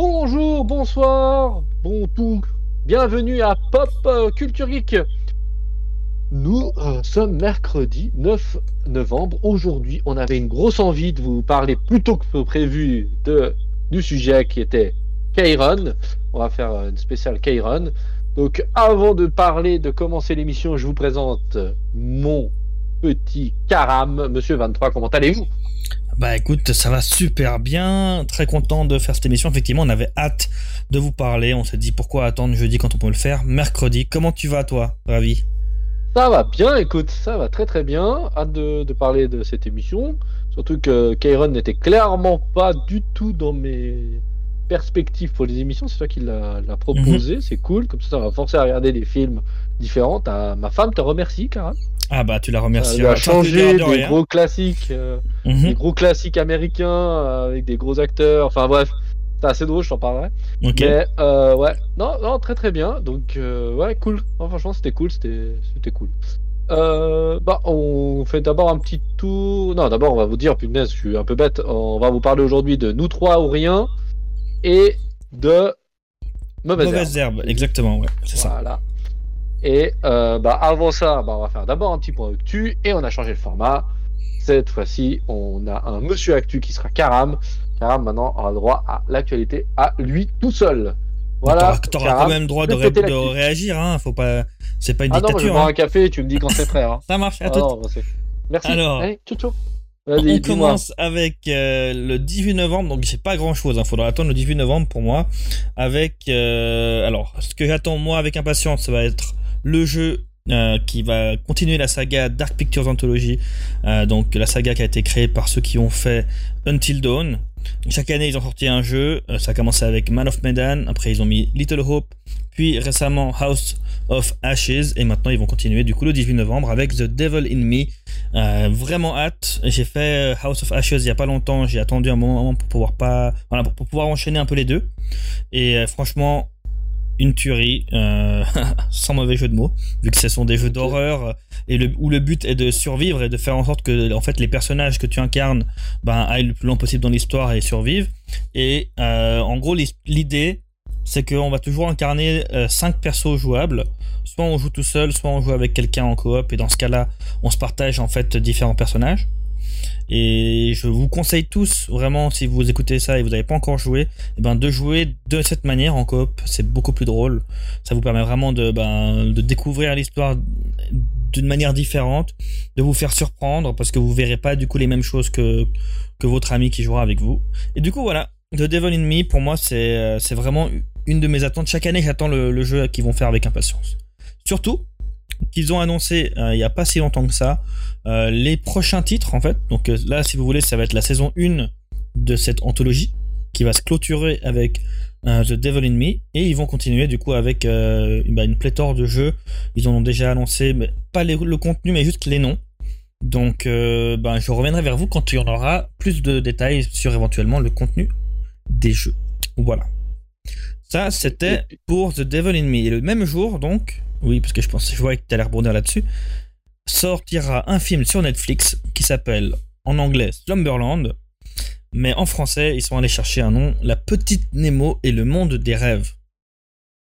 Bonjour, bonsoir, bon tout. Bienvenue à Pop euh, Culture Geek. Nous euh, sommes mercredi 9 novembre. Aujourd'hui, on avait une grosse envie de vous parler plus tôt que prévu de, du sujet qui était Kairon. On va faire une spéciale Kairon. Donc, avant de parler, de commencer l'émission, je vous présente mon petit Karam. Monsieur 23, comment allez-vous? Bah écoute, ça va super bien. Très content de faire cette émission. Effectivement, on avait hâte de vous parler. On s'est dit pourquoi attendre jeudi quand on peut le faire? Mercredi, comment tu vas toi, Ravi? Ça va bien, écoute, ça va très très bien. Hâte de, parler de cette émission. Surtout que Kairon n'était clairement pas du tout dans mes perspectives pour les émissions. C'est toi qui l'a proposé. Mhm. C'est cool. Comme ça, ça va forcer à regarder des films différents. Ma femme te remercie, Karam. Ah bah tu la remercies. Elle a changé des gros classiques, euh, mhm. des gros classiques américains euh, avec des gros acteurs. Enfin bref, c'est assez drôle, je t'en parlerai. Ok. Mais euh, ouais, non, non, très très bien. Donc ouais, cool. franchement, c'était cool, c'était, cool. bah, on fait d'abord un petit tour. Non, d'abord, on va vous dire, punaise, je suis un peu bête. On va vous parler aujourd'hui de Nous trois ou rien et de Mauvaise, Mauvaise herbe. Exactement, ouais, c'est ça. Et euh, bah, avant ça, bah, on va faire d'abord un petit point actu et on a changé le format. Cette fois-ci, on a un monsieur actu qui sera Karam. Karam maintenant aura droit à l'actualité à lui tout seul. Voilà. T'auras quand même droit de, réagir, hein. Faut pas. C'est pas une ah dictature. Non, je hein. un café et tu me dis quand c'est prêt. Hein. Ça marche. À ah tout. Merci. Alors. on commence avec euh, le 18 novembre, donc c'est pas grand chose, il hein. faudra attendre le 18 novembre pour moi. Avec, euh, alors, ce que j'attends moi avec impatience, ça va être le jeu euh, qui va continuer la saga Dark Pictures Anthology, euh, donc la saga qui a été créée par ceux qui ont fait Until Dawn. Chaque année, ils ont sorti un jeu. Euh, ça a commencé avec Man of Medan, après ils ont mis Little Hope, puis récemment House of Ashes, et maintenant ils vont continuer du coup le 18 novembre avec The Devil in Me. vraiment hâte. J'ai fait House of Ashes il y a pas longtemps. J'ai attendu un moment pour pouvoir pas, voilà, pour pouvoir enchaîner un peu les deux. Et franchement, une tuerie, euh, sans mauvais jeu de mots, vu que ce sont des jeux d'horreur et le, où le but est de survivre et de faire en sorte que en fait les personnages que tu incarnes ben, aillent le plus long possible dans l'histoire et survivent. Et euh, en gros l'idée c'est qu'on va toujours incarner 5 euh, persos jouables. Soit on joue tout seul, soit on joue avec quelqu'un en coop et dans ce cas-là on se partage en fait différents personnages. Et je vous conseille tous, vraiment, si vous écoutez ça et vous n'avez pas encore joué, eh ben, de jouer de cette manière en coop. C'est beaucoup plus drôle. Ça vous permet vraiment de, ben, découvrir l'histoire d'une manière différente, de vous faire surprendre parce que vous verrez pas du coup les mêmes choses que, que votre ami qui jouera avec vous. Et du coup, voilà. The Devil in Me, pour moi, c'est, euh, vraiment une de mes attentes. Chaque année, j'attends le jeu qu'ils vont faire avec impatience. Surtout, qu'ils ont annoncé euh, il n'y a pas si longtemps que ça euh, les prochains titres en fait. Donc euh, là, si vous voulez, ça va être la saison 1 de cette anthologie qui va se clôturer avec The Devil in Me et ils vont continuer du coup avec bah, une pléthore de jeux. Ils en ont déjà annoncé, mais pas le contenu, mais juste les noms. Donc, bah, je reviendrai vers vous quand il y en aura plus de détails sur éventuellement le contenu des jeux. Voilà. Ça, c'était pour The Devil in Me. Et le même jour, donc, oui, parce que je pense, je vois que tu allais rebondir là-dessus, sortira un film sur Netflix qui s'appelle en anglais Slumberland, mais en français, ils sont allés chercher un nom, La Petite Nemo et le Monde des Rêves.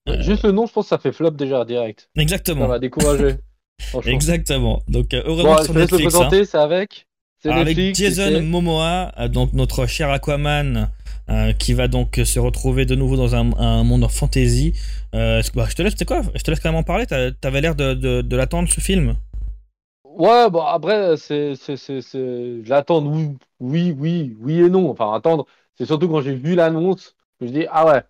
Euh, juste le nom, je pense que ça fait flop déjà direct. Exactement. Ça va décourager. Exactement. Donc, euh, heureusement sur Netflix. Le présenter, hein. c'est avec avec Jason Momoa, euh, donc notre cher Aquaman, euh, qui va donc se retrouver de nouveau dans un, un monde en fantasy. Euh, bah, je te laisse, c'est quoi? Je te laisse quand même en parler. T'avais l'air de, de, de l'attendre ce film. Ouais, bon après, c'est, c'est, c'est, je l'attends, oui, oui, oui, oui et non. Enfin, attendre, c'est surtout quand j'ai vu l'annonce que je dis ah ouais,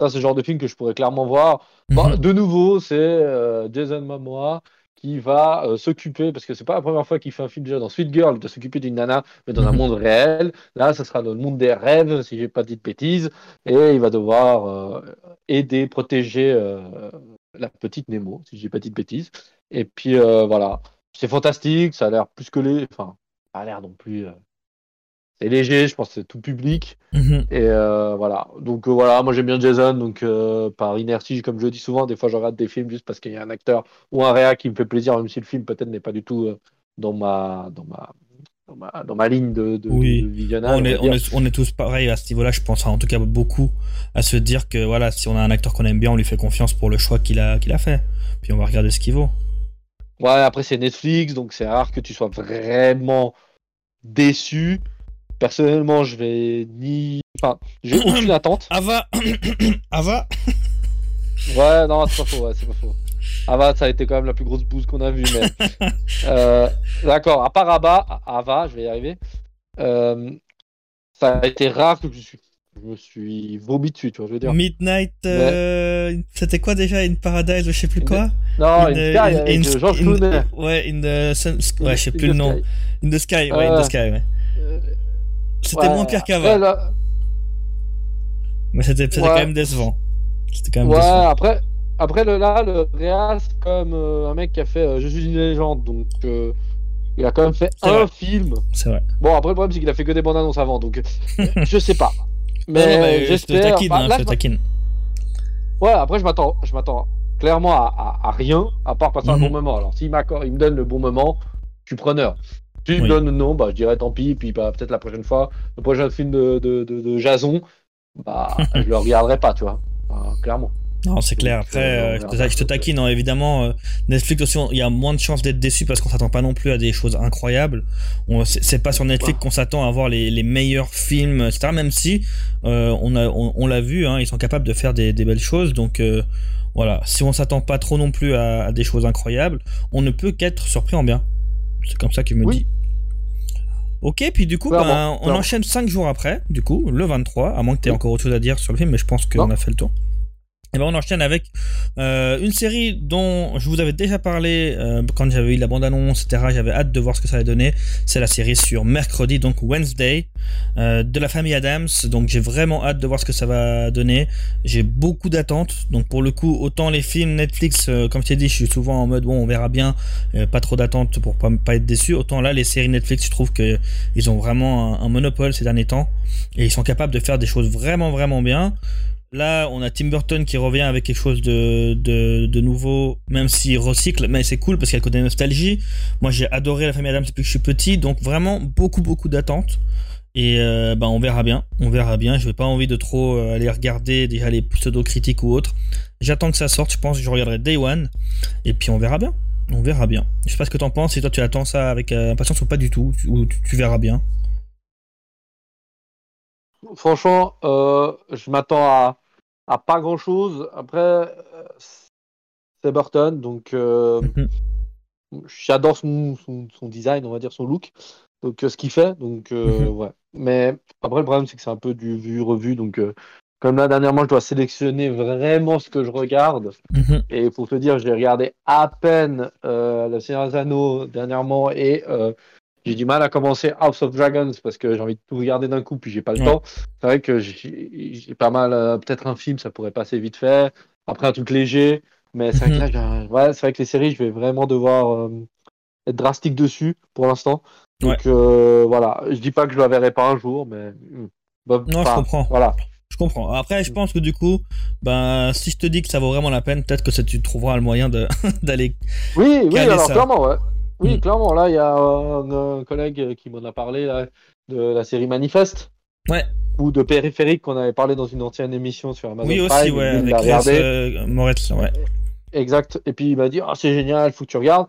ça c'est le genre de film que je pourrais clairement voir. Bah, mhm. de nouveau, c'est Jason Momoa qui va euh, s'occuper, parce que c'est pas la première fois qu'il fait un film déjà dans Sweet Girl, de s'occuper d'une nana, mais dans un mhm. monde réel. Là, ça sera dans le monde des rêves, si j'ai pas dit de bêtises, et il va devoir euh, aider, protéger euh, la petite Nemo, si j'ai pas dit de bêtises. Et puis voilà, c'est fantastique, ça a l'air plus que les, enfin, ça a l'air non plus c'est léger, je pense que c'est tout public. Mhm. Et euh, voilà. Donc euh, voilà, moi j'aime bien Jason, donc euh, par inertie, comme je le dis souvent, des fois je regarde des films juste parce qu'il y a un acteur ou un réa qui me fait plaisir, même si le film peut-être n'est pas du tout dans ma dans ma dans ma, ligne de, de, oui. visionnage. On est, on, est, on est, tous pareils à ce niveau-là, je pense, en tout cas beaucoup, à se dire que voilà, si on a un acteur qu'on aime bien, on lui fait confiance pour le choix qu'il a, qu'il a fait. Puis on va regarder ce qu'il vaut. Ouais, après c'est Netflix, donc c'est rare que tu sois vraiment déçu. Personnellement, je vais ni. Enfin, j'ai aucune attente. Ava Ava Ouais, non, c'est pas faux, ouais, c'est pas faux. Ava, ça a été quand même la plus grosse bouse qu'on a vue, mais. euh, D'accord, à part Ava, Ava, je vais y arriver. Euh, ça a été rare que je suis. Je me suis vomi dessus, tu vois, je veux dire. Midnight, euh, c'était quoi déjà Une Paradise, je sais plus quoi? Non, in, George Clooney. Ouais, in the sun, ouais, je sais plus le nom. In the Sky, ouais, in the Sky, ouais. Euh, c'était moins pire qu'Ava. Mais c'était quand même décevant. C'était quand même ouais, après, après le, là, le Real, c'est comme euh, un mec qui a fait euh, Je suis une légende, donc euh, il a quand même fait un film. C'est vrai. Bon, après, le problème, c'est qu'il a fait que des bandes annonces avant, donc je sais pas. Mais j'espère. Bah, hein, taquine, Ouais, après, je m'attends, je m'attends clairement à, à, rien, à part passer un bon mhm. moment. Alors, s'il il me donne le bon moment, je suis preneur. Si me donne non, bah, je dirais tant pis, puis bah, peut-être la prochaine fois, le prochain film de, de, de, de Jason, bah, je le regarderai pas, tu vois clairement. Non, c'est clair. Après, euh, je, te, taquine, hein, évidemment. Euh, Netflix aussi, il y a moins de chances d'être déçu parce qu'on s'attend pas non plus à des choses incroyables. C'est pas sur Netflix qu'on s'attend à voir les, les, meilleurs films, etc. Même si euh, on a, on, l'a vu, hein, ils sont capables de faire des, des belles choses. Donc voilà, si on s'attend pas trop non plus à, des choses incroyables, on ne peut qu'être surpris en bien. C'est comme ça qu'il me dit. Ok, puis du coup, ben, on enchaîne 5 jours après, du coup, le 23, à moins que tu aies encore autre chose à dire sur le film, mais je pense qu'on a fait le tour. Et ben on enchaîne avec euh, une série dont je vous avais déjà parlé euh, quand j'avais eu la bande-annonce, etc. J'avais hâte de voir ce que ça allait donner. C'est la série sur mercredi, donc Wednesday, euh, de la famille Adams. Donc j'ai vraiment hâte de voir ce que ça va donner. J'ai beaucoup d'attentes. Donc pour le coup, autant les films Netflix, euh, comme je t'ai dit, je suis souvent en mode bon, on verra bien, euh, pas trop d'attentes pour pas, pas être déçu. Autant là, les séries Netflix, je trouve que ils ont vraiment un monopole ces derniers temps et ils sont capables de faire des choses vraiment vraiment bien. Là, on a Tim Burton qui revient avec quelque chose de, de, nouveau, même s'il recycle, mais c'est cool parce qu'il y a nostalgie. Moi, j'ai adoré La famille Adams depuis que je suis petit, donc vraiment beaucoup, beaucoup d'attentes. Et euh, bah, on verra bien, on verra bien. Je n'ai pas envie de trop euh, aller regarder déjà les pseudo-critiques ou autres. J'attends que ça sorte, je pense que je regarderai Day One, et puis on verra bien. On verra bien. Je sais pas ce que t'en penses, si toi tu attends ça avec euh, impatience ou pas du tout, ou tu verras bien? Franchement, je m'attends à, pas grand chose. Après, euh, c'est Burton, donc euh, mhm. j'adore son, son, design, on va dire son look, donc euh, ce qu'il fait. Donc mhm. ouais. Mais après, le problème c'est que c'est un peu du vu revu, donc comme là dernièrement, je dois sélectionner vraiment ce que je regarde. Mhm. Et pour te dire, j'ai regardé à peine La Seigneur Anneaux dernièrement et j'ai du mal à commencer House of Dragons parce que j'ai envie de tout regarder d'un coup, puis j'ai pas le temps. C'est vrai que j'ai pas mal, euh, peut-être un film, ça pourrait passer vite fait. Après, un truc léger. Mais c'est vrai, mhm. ouais, vrai, que les séries, je vais vraiment devoir euh, être drastique dessus pour l'instant. Donc euh, voilà, je dis pas que je la verrai pas un jour, mais. Hmm, non, je comprends. Voilà. Je comprends. Après, je pense que du coup, ben, si je te dis que ça vaut vraiment la peine, peut-être que tu trouveras le moyen d'aller. Oui, oui, alors clairement, ouais. Oui, mm. clairement. Là, il y a un, collègue qui m'en a parlé de la série Manifeste. Ouais. Ou de Périphérique qu'on avait parlé dans une ancienne émission sur Amazon Oui, aussi, ouais, avec euh, Moretz, ouais. Exact. Et puis il m'a dit, ah, c'est génial, faut que tu regardes.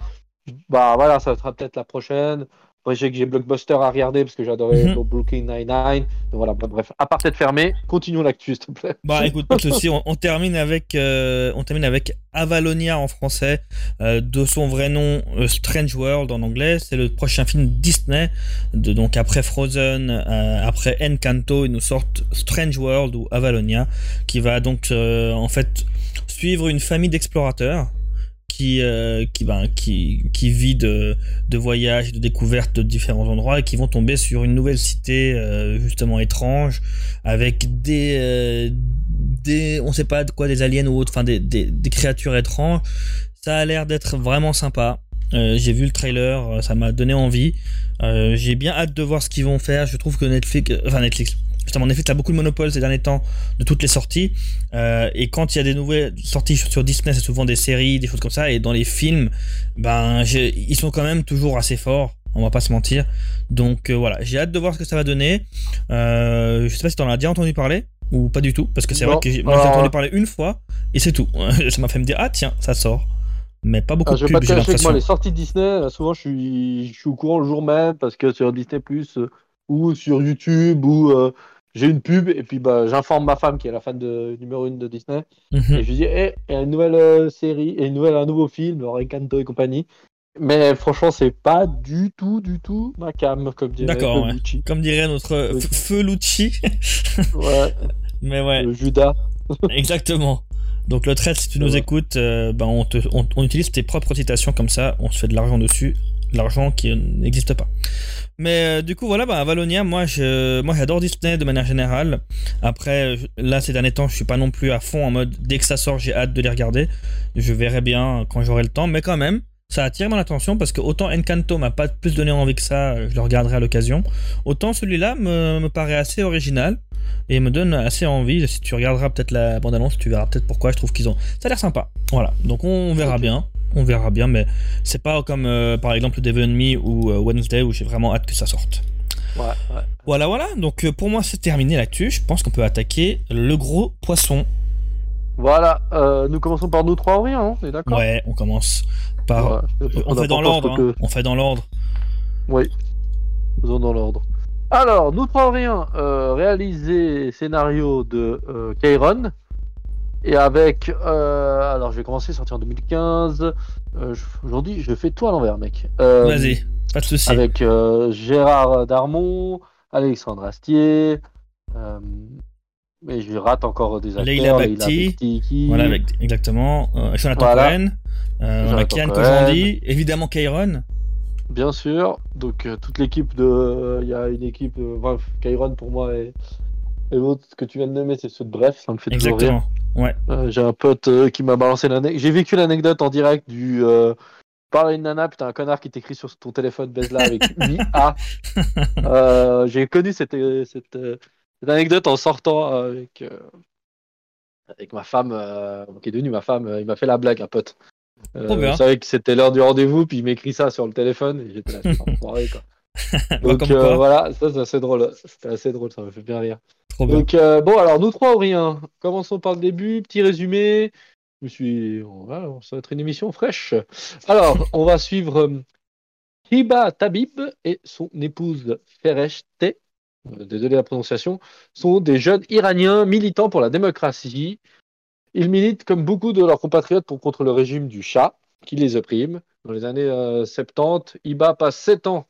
Bah voilà, ça sera peut-être la prochaine. Après, j'ai que j'ai Blockbuster à regarder parce que j'adorais mm -hmm. Brooklyn Nine-Nine. Voilà, bref, à part être fermé, continuons l'actu, s'il te plaît. Bah écoute, pas de souci, on, termine avec, euh, on termine avec Avalonia en français, euh, de son vrai nom euh, Strange World en anglais. C'est le prochain film Disney. De, donc après Frozen, après Encanto, ils nous sortent Strange World ou Avalonia, qui va donc en fait suivre une famille d'explorateurs qui euh, qui, ben, qui qui vit de, de voyages, de découvertes de différents endroits et qui vont tomber sur une nouvelle cité euh, justement étrange avec des euh, des on sait pas de quoi des aliens ou autres, enfin des, des, créatures étranges. Ça a l'air d'être vraiment sympa. j'ai vu le trailer, ça m'a donné envie. j'ai bien hâte de voir ce qu'ils vont faire. Je trouve que Netflix, enfin Netflix, Justement, en effet, tu as beaucoup de monopole ces derniers temps de toutes les sorties. Euh, et quand il y a des nouvelles sorties sur Disney, c'est souvent des séries, des choses comme ça. Et dans les films, ben, ils sont quand même toujours assez forts. On va pas se mentir. Donc voilà, j'ai hâte de voir ce que ça va donner. je sais pas si t'en as déjà entendu parler ou pas du tout, parce que c'est vrai que j'ai entendu parler une fois et c'est tout. ça m'a fait me dire ah tiens ça sort, mais pas beaucoup ah, de pubs. Je vais pas moi les sorties Disney, souvent je suis, je suis au courant le jour même parce que sur Disney Plus ou sur YouTube ou j'ai une pub et puis bah, j'informe ma femme qui est la fan de numéro 1 de Disney. Mhm. et je lui dis hey, il y a une nouvelle euh, série et une nouvelle un nouveau film Recanto et compagnie. Mais franchement c'est pas du tout du tout ma cam comme dirait D'accord, comme dirait notre feu Lucci ouais. Mais ouais. Le Judas. Exactement. Donc le trait si tu nous écoutes euh, bah, on, te, on utilise tes propres citations comme ça. On se fait de l'argent dessus l'argent qui n'existe pas mais euh, du coup, voilà, bah, Valonia, moi, je, moi, j'adore Disney de manière générale. Après, là, ces derniers temps, je suis pas non plus à fond en mode dès que ça sort, j'ai hâte de les regarder. Je verrai bien quand j'aurai le temps, mais quand même, ça attire mon attention parce que autant Encanto m'a pas plus donné envie que ça, je le regarderai à l'occasion. Autant celui-là me, me, paraît assez original et me donne assez envie. Si tu regarderas peut-être la bande-annonce, tu verras peut-être pourquoi. Je trouve qu'ils ont. Ça a l'air sympa. Voilà, donc on verra bien on verra bien, mais c'est pas comme euh, par exemple Devil Me ou euh, Wednesday où j'ai vraiment hâte que ça sorte. Ouais, ouais. Voilà, voilà. Donc euh, pour moi, c'est terminé là-dessus. Je pense qu'on peut attaquer le gros poisson. Voilà, nous commençons par nous trois, oui, hein, d'accord Ouais, on commence par. on, fait dans l'ordre. Hein. On fait dans l'ordre. Oui, faisons dans l'ordre. Alors, nous trois, rien. réalisé scénario de Kairon. Et avec. Euh, alors, je vais commencer, sorti en 2015. Euh, Aujourd'hui, je fais tout à l'envers, mec. Euh, Vas-y, pas de soucis. Avec euh, Gérard Darmon, Alexandre Astier. mais je rate encore des acteurs. Leila Bakti. qui... Voilà, exactement. Jonathan voilà. Cohen. on a Kian Kojandi. Évidemment, Kairon. Bien sûr. Donc, toute l'équipe de. Il y a une équipe. Bref, Kairon pour moi est. Et l'autre que tu viens de nommer, c'est ceux de Bref, ça me fait toujours Exactement. Ouais. Euh, j'ai un pote euh, qui m'a balancé l'anecdote. J'ai vécu l'anecdote en direct du. Euh... Parler une nana, putain, un connard qui t'écrit sur ton téléphone baise avec 8A. Euh, j'ai connu cette, cette, anecdote en sortant avec, avec ma femme, qui est devenue ma femme. il m'a fait la blague, un pote. Euh, savait que c'était l'heure du rendez-vous, puis il m'écrit ça sur le téléphone, et j'étais là, en soirée, quoi. Donc voilà, ça c'est assez drôle. C'était assez drôle, ça me fait bien rire. Donc, euh, bon, alors, nous trois ou rien. Commençons par le début, petit résumé. Je me suis. ça va être une émission fraîche. Alors, on va suivre euh, Hiba Tabib et son épouse Feresh T. Euh, désolé la prononciation. Sont des jeunes Iraniens militants pour la démocratie. Ils militent comme beaucoup de leurs compatriotes pour contre le régime du Shah qui les opprime. Dans les années 70, Hiba passe 7 ans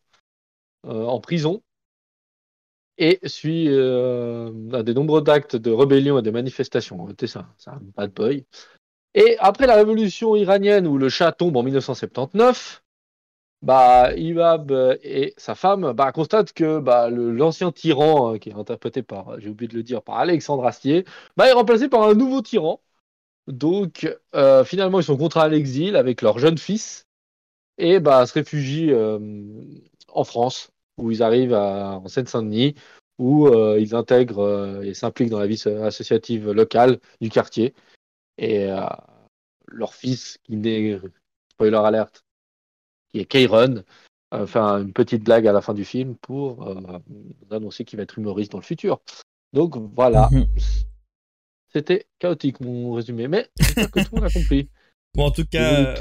en prison et suit euh, des nombreux actes de rébellion et de manifestations. C'est ça, c'est un bad boy. Et après la révolution iranienne où le chat tombe en 1979, bah, et sa femme bah, constatent que bah, l'ancien tyran, euh, qui est interprété par, j'ai oublié de le dire, par Alexandre Astier, bah, est remplacé par un nouveau tyran. Donc, euh, finalement, ils sont contraints à l'exil avec leur jeune fils et bah, se réfugient en France où ils arrivent à, en Seine-Saint-Denis, où euh, ils intègrent euh, et s'impliquent dans la vie associative locale du quartier. Et euh, leur fils, qui naît, spoiler alerte, qui est Kairon, fait une petite blague à la fin du film pour annoncer qu'il va être humoriste dans le futur. Donc voilà. Mhm. C'était chaotique mon résumé, mais que tout le monde a compris. Bon, en tout cas,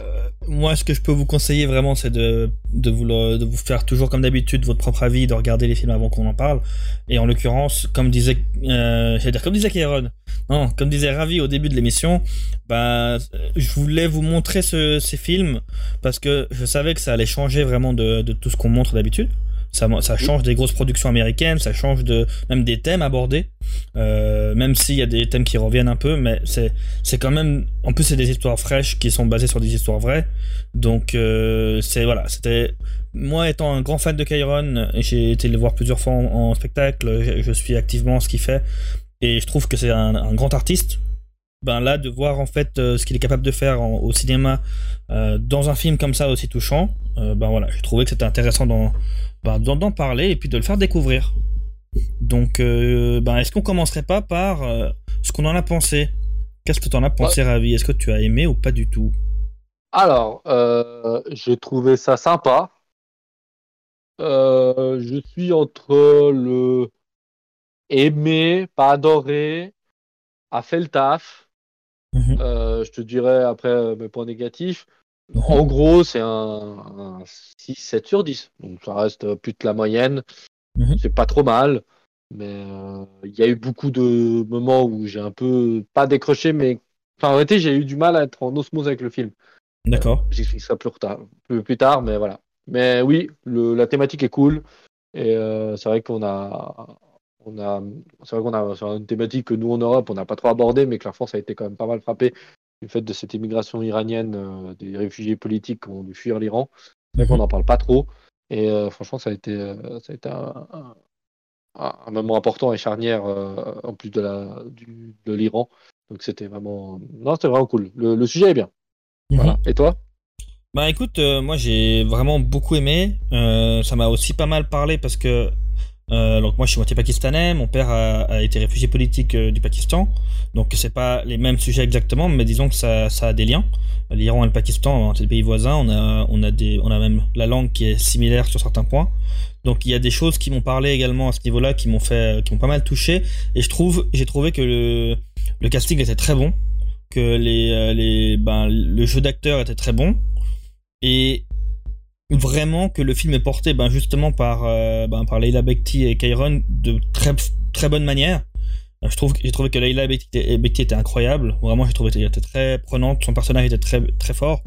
moi, ce que je peux vous conseiller vraiment, c'est de, vous faire toujours comme d'habitude votre propre avis, de regarder les films avant qu'on en parle. Et en l'occurrence, comme disait, euh, dire comme disait Kieron, non, comme disait Ravi au début de l'émission, bah, je voulais vous montrer ce, ces films parce que je savais que ça allait changer vraiment de tout ce qu'on montre d'habitude. Ça, ça change des grosses productions américaines, ça change de même des thèmes abordés, euh, même s'il y a des thèmes qui reviennent un peu, mais c'est c'est quand même en plus c'est des histoires fraîches qui sont basées sur des histoires vraies, donc euh, c'est voilà c'était moi étant un grand fan de Kyron, j'ai été le voir plusieurs fois en, spectacle, je, suis activement ce qu'il fait. Et je trouve que c'est un, un, grand artiste. Ben là de voir en fait euh, ce qu'il est capable de faire au cinéma euh, dans un film comme ça aussi touchant, euh, ben voilà, j'ai trouvé que c'était intéressant dans bah, d'en parler et puis de le faire découvrir. Donc, euh, bah, est-ce qu'on commencerait pas par euh, ce qu'on en a pensé? Qu'est-ce que tu en as pensé, Ravi? Est-ce que tu as aimé ou pas du tout? Alors, euh, j'ai trouvé ça sympa. je suis entre le aimer, pas adorer, a fait le taf. Mhm. je te dirais après mes points négatifs. En gros, c'est un, 6, 7 sur 10. Donc ça reste plus de la moyenne. Mhm. C'est pas trop mal. Mais il y a eu beaucoup de moments où j'ai un peu pas décroché, mais enfin, en réalité, j'ai eu du mal à être en osmose avec le film. D'accord. J'explique ça plus, tard, plus, tard, mais voilà. Mais oui, le, la thématique est cool. Et c'est vrai qu'on a, on a, c'est vrai qu'on a une thématique que nous en Europe, on n'a pas trop abordé, mais que la France a été quand même pas mal frappée du fait de cette immigration iranienne, euh, des réfugiés politiques qui ont dû fuir l'Iran. C'est qu'on n'en parle pas trop. Et euh, franchement, ça a été, euh, ça a été un, un, moment important et charnière en plus de, la, de l'Iran. Donc c'était vraiment, non, c'était vraiment cool. Le, sujet est bien. Mhm. Voilà. Et toi? Bah écoute, moi j'ai vraiment beaucoup aimé. ça m'a aussi pas mal parlé parce que euh, donc moi je suis moitié pakistanais, mon père a, été réfugié politique euh, du Pakistan, donc c'est pas les mêmes sujets exactement, mais disons que ça, ça a des liens. L'Iran et le Pakistan, c'est des pays voisins, on a, on a des, on a même la langue qui est similaire sur certains points. Donc il y a des choses qui m'ont parlé également à ce niveau-là, qui m'ont fait, qui m'ont pas mal touché, et je trouve, j'ai trouvé que le, le casting était très bon, que les, euh, les, ben, le jeu d'acteur était très bon, et vraiment que le film est porté ben, justement par, euh, ben, par Leila Bekti et Kairon de très, très bonne manière. Je trouve, j'ai trouvé que Leila Bekti, était incroyable. Vraiment, j'ai trouvé qu'elle était très prenante. Son personnage était très, très fort.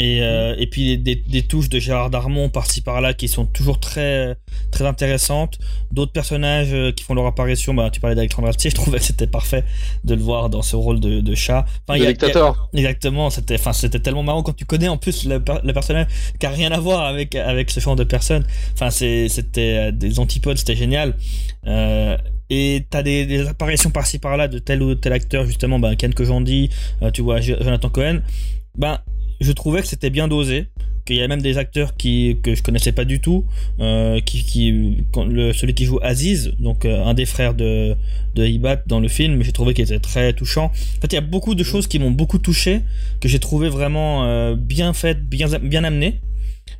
Et, euh, et puis des, des, touches de Gérard Darmon par-ci par-là qui sont toujours très, très intéressantes. D'autres personnages euh, qui font leur apparition, bah, tu parlais d'Alexandre Astier, je trouvais que c'était parfait de le voir dans ce rôle de, de chat. Enfin, dictateur. exactement, c'était, enfin, c'était tellement marrant quand tu connais en plus le, le, personnage qui a rien à voir avec, avec ce genre de personne. Enfin, c'était euh, des antipodes, c'était génial. Euh, et t'as des, des apparitions par-ci par-là de tel ou tel acteur, justement, bah, Ken Kojandi, tu vois, Jonathan Cohen. Ben, je trouvais que c'était bien dosé qu'il y a même des acteurs qui que je connaissais pas du tout euh, qui, qui le, celui qui joue Aziz donc euh, un des frères de de Ibat dans le film j'ai trouvé qu'il était très touchant. En fait il y a beaucoup de choses qui m'ont beaucoup touché que j'ai trouvé vraiment euh, bien faites bien bien amenées.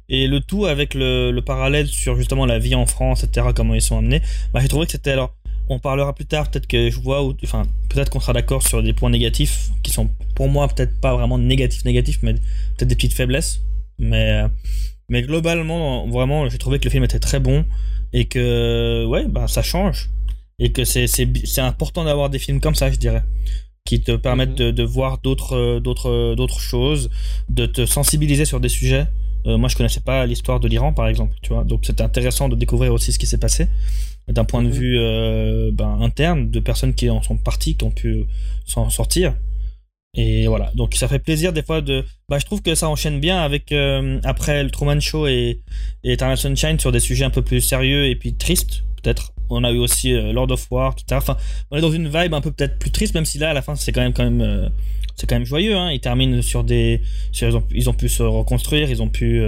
Et le tout avec le, le, parallèle sur justement la vie en France etc comment ils sont amenés. Bah, j'ai trouvé que c'était alors on parlera plus tard, peut-être que je vois, enfin, peut-être qu'on sera d'accord sur des points négatifs qui sont pour moi peut-être pas vraiment négatifs, négatifs, mais peut-être des petites faiblesses. Mais, mais globalement, vraiment, j'ai trouvé que le film était très bon et que, ouais, bah, ça change. Et que c'est, c'est, important d'avoir des films comme ça, je dirais qui te permettent de, de voir d'autres, d'autres, d'autres choses, de te sensibiliser sur des sujets. Euh, moi, je connaissais pas l'histoire de l'Iran, par exemple, tu vois. Donc, c'était intéressant de découvrir aussi ce qui s'est passé d'un point de mhm. vue euh, ben, interne de personnes qui en sont parties, qui ont pu s'en sortir. Et voilà, donc ça fait plaisir des fois de. Bah, je trouve que ça enchaîne bien avec euh, après le Truman Show et, et Eternal Sunshine sur des sujets un peu plus sérieux et puis tristes, peut-être. On a eu aussi euh, Lord of War, etc. Enfin, on est dans une vibe un peu peut-être plus triste, même si là à la fin c'est quand même quand même c'est quand même joyeux. Hein. Ils terminent sur des, ils, ont, ils, ont, pu se reconstruire, ils ont pu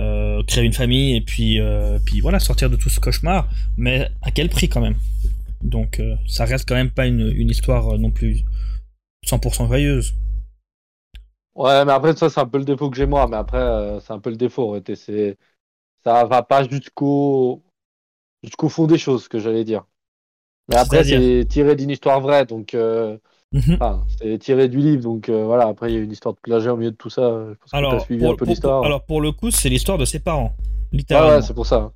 euh, créer une famille et puis, euh, puis voilà, sortir de tout ce cauchemar, mais à quel prix quand même? Donc euh, ça reste quand même pas une, une histoire non plus 100% joyeuse. Ouais, mais après ça c'est un peu le défaut que j'ai moi, mais après c'est un peu le défaut. C'est ça va pas jusqu'au jusqu'au fond des choses que j'allais dire. Mais après c'est tiré d'une histoire vraie, donc Mhm. c'est tiré du livre, donc euh, voilà. Après, il y a une histoire de plagiat au milieu de tout ça. Je pense alors, que suivi un peu l'histoire. Alors, pour le coup, c'est l'histoire de ses parents. Littéralement. Ah ouais, c'est pour ça.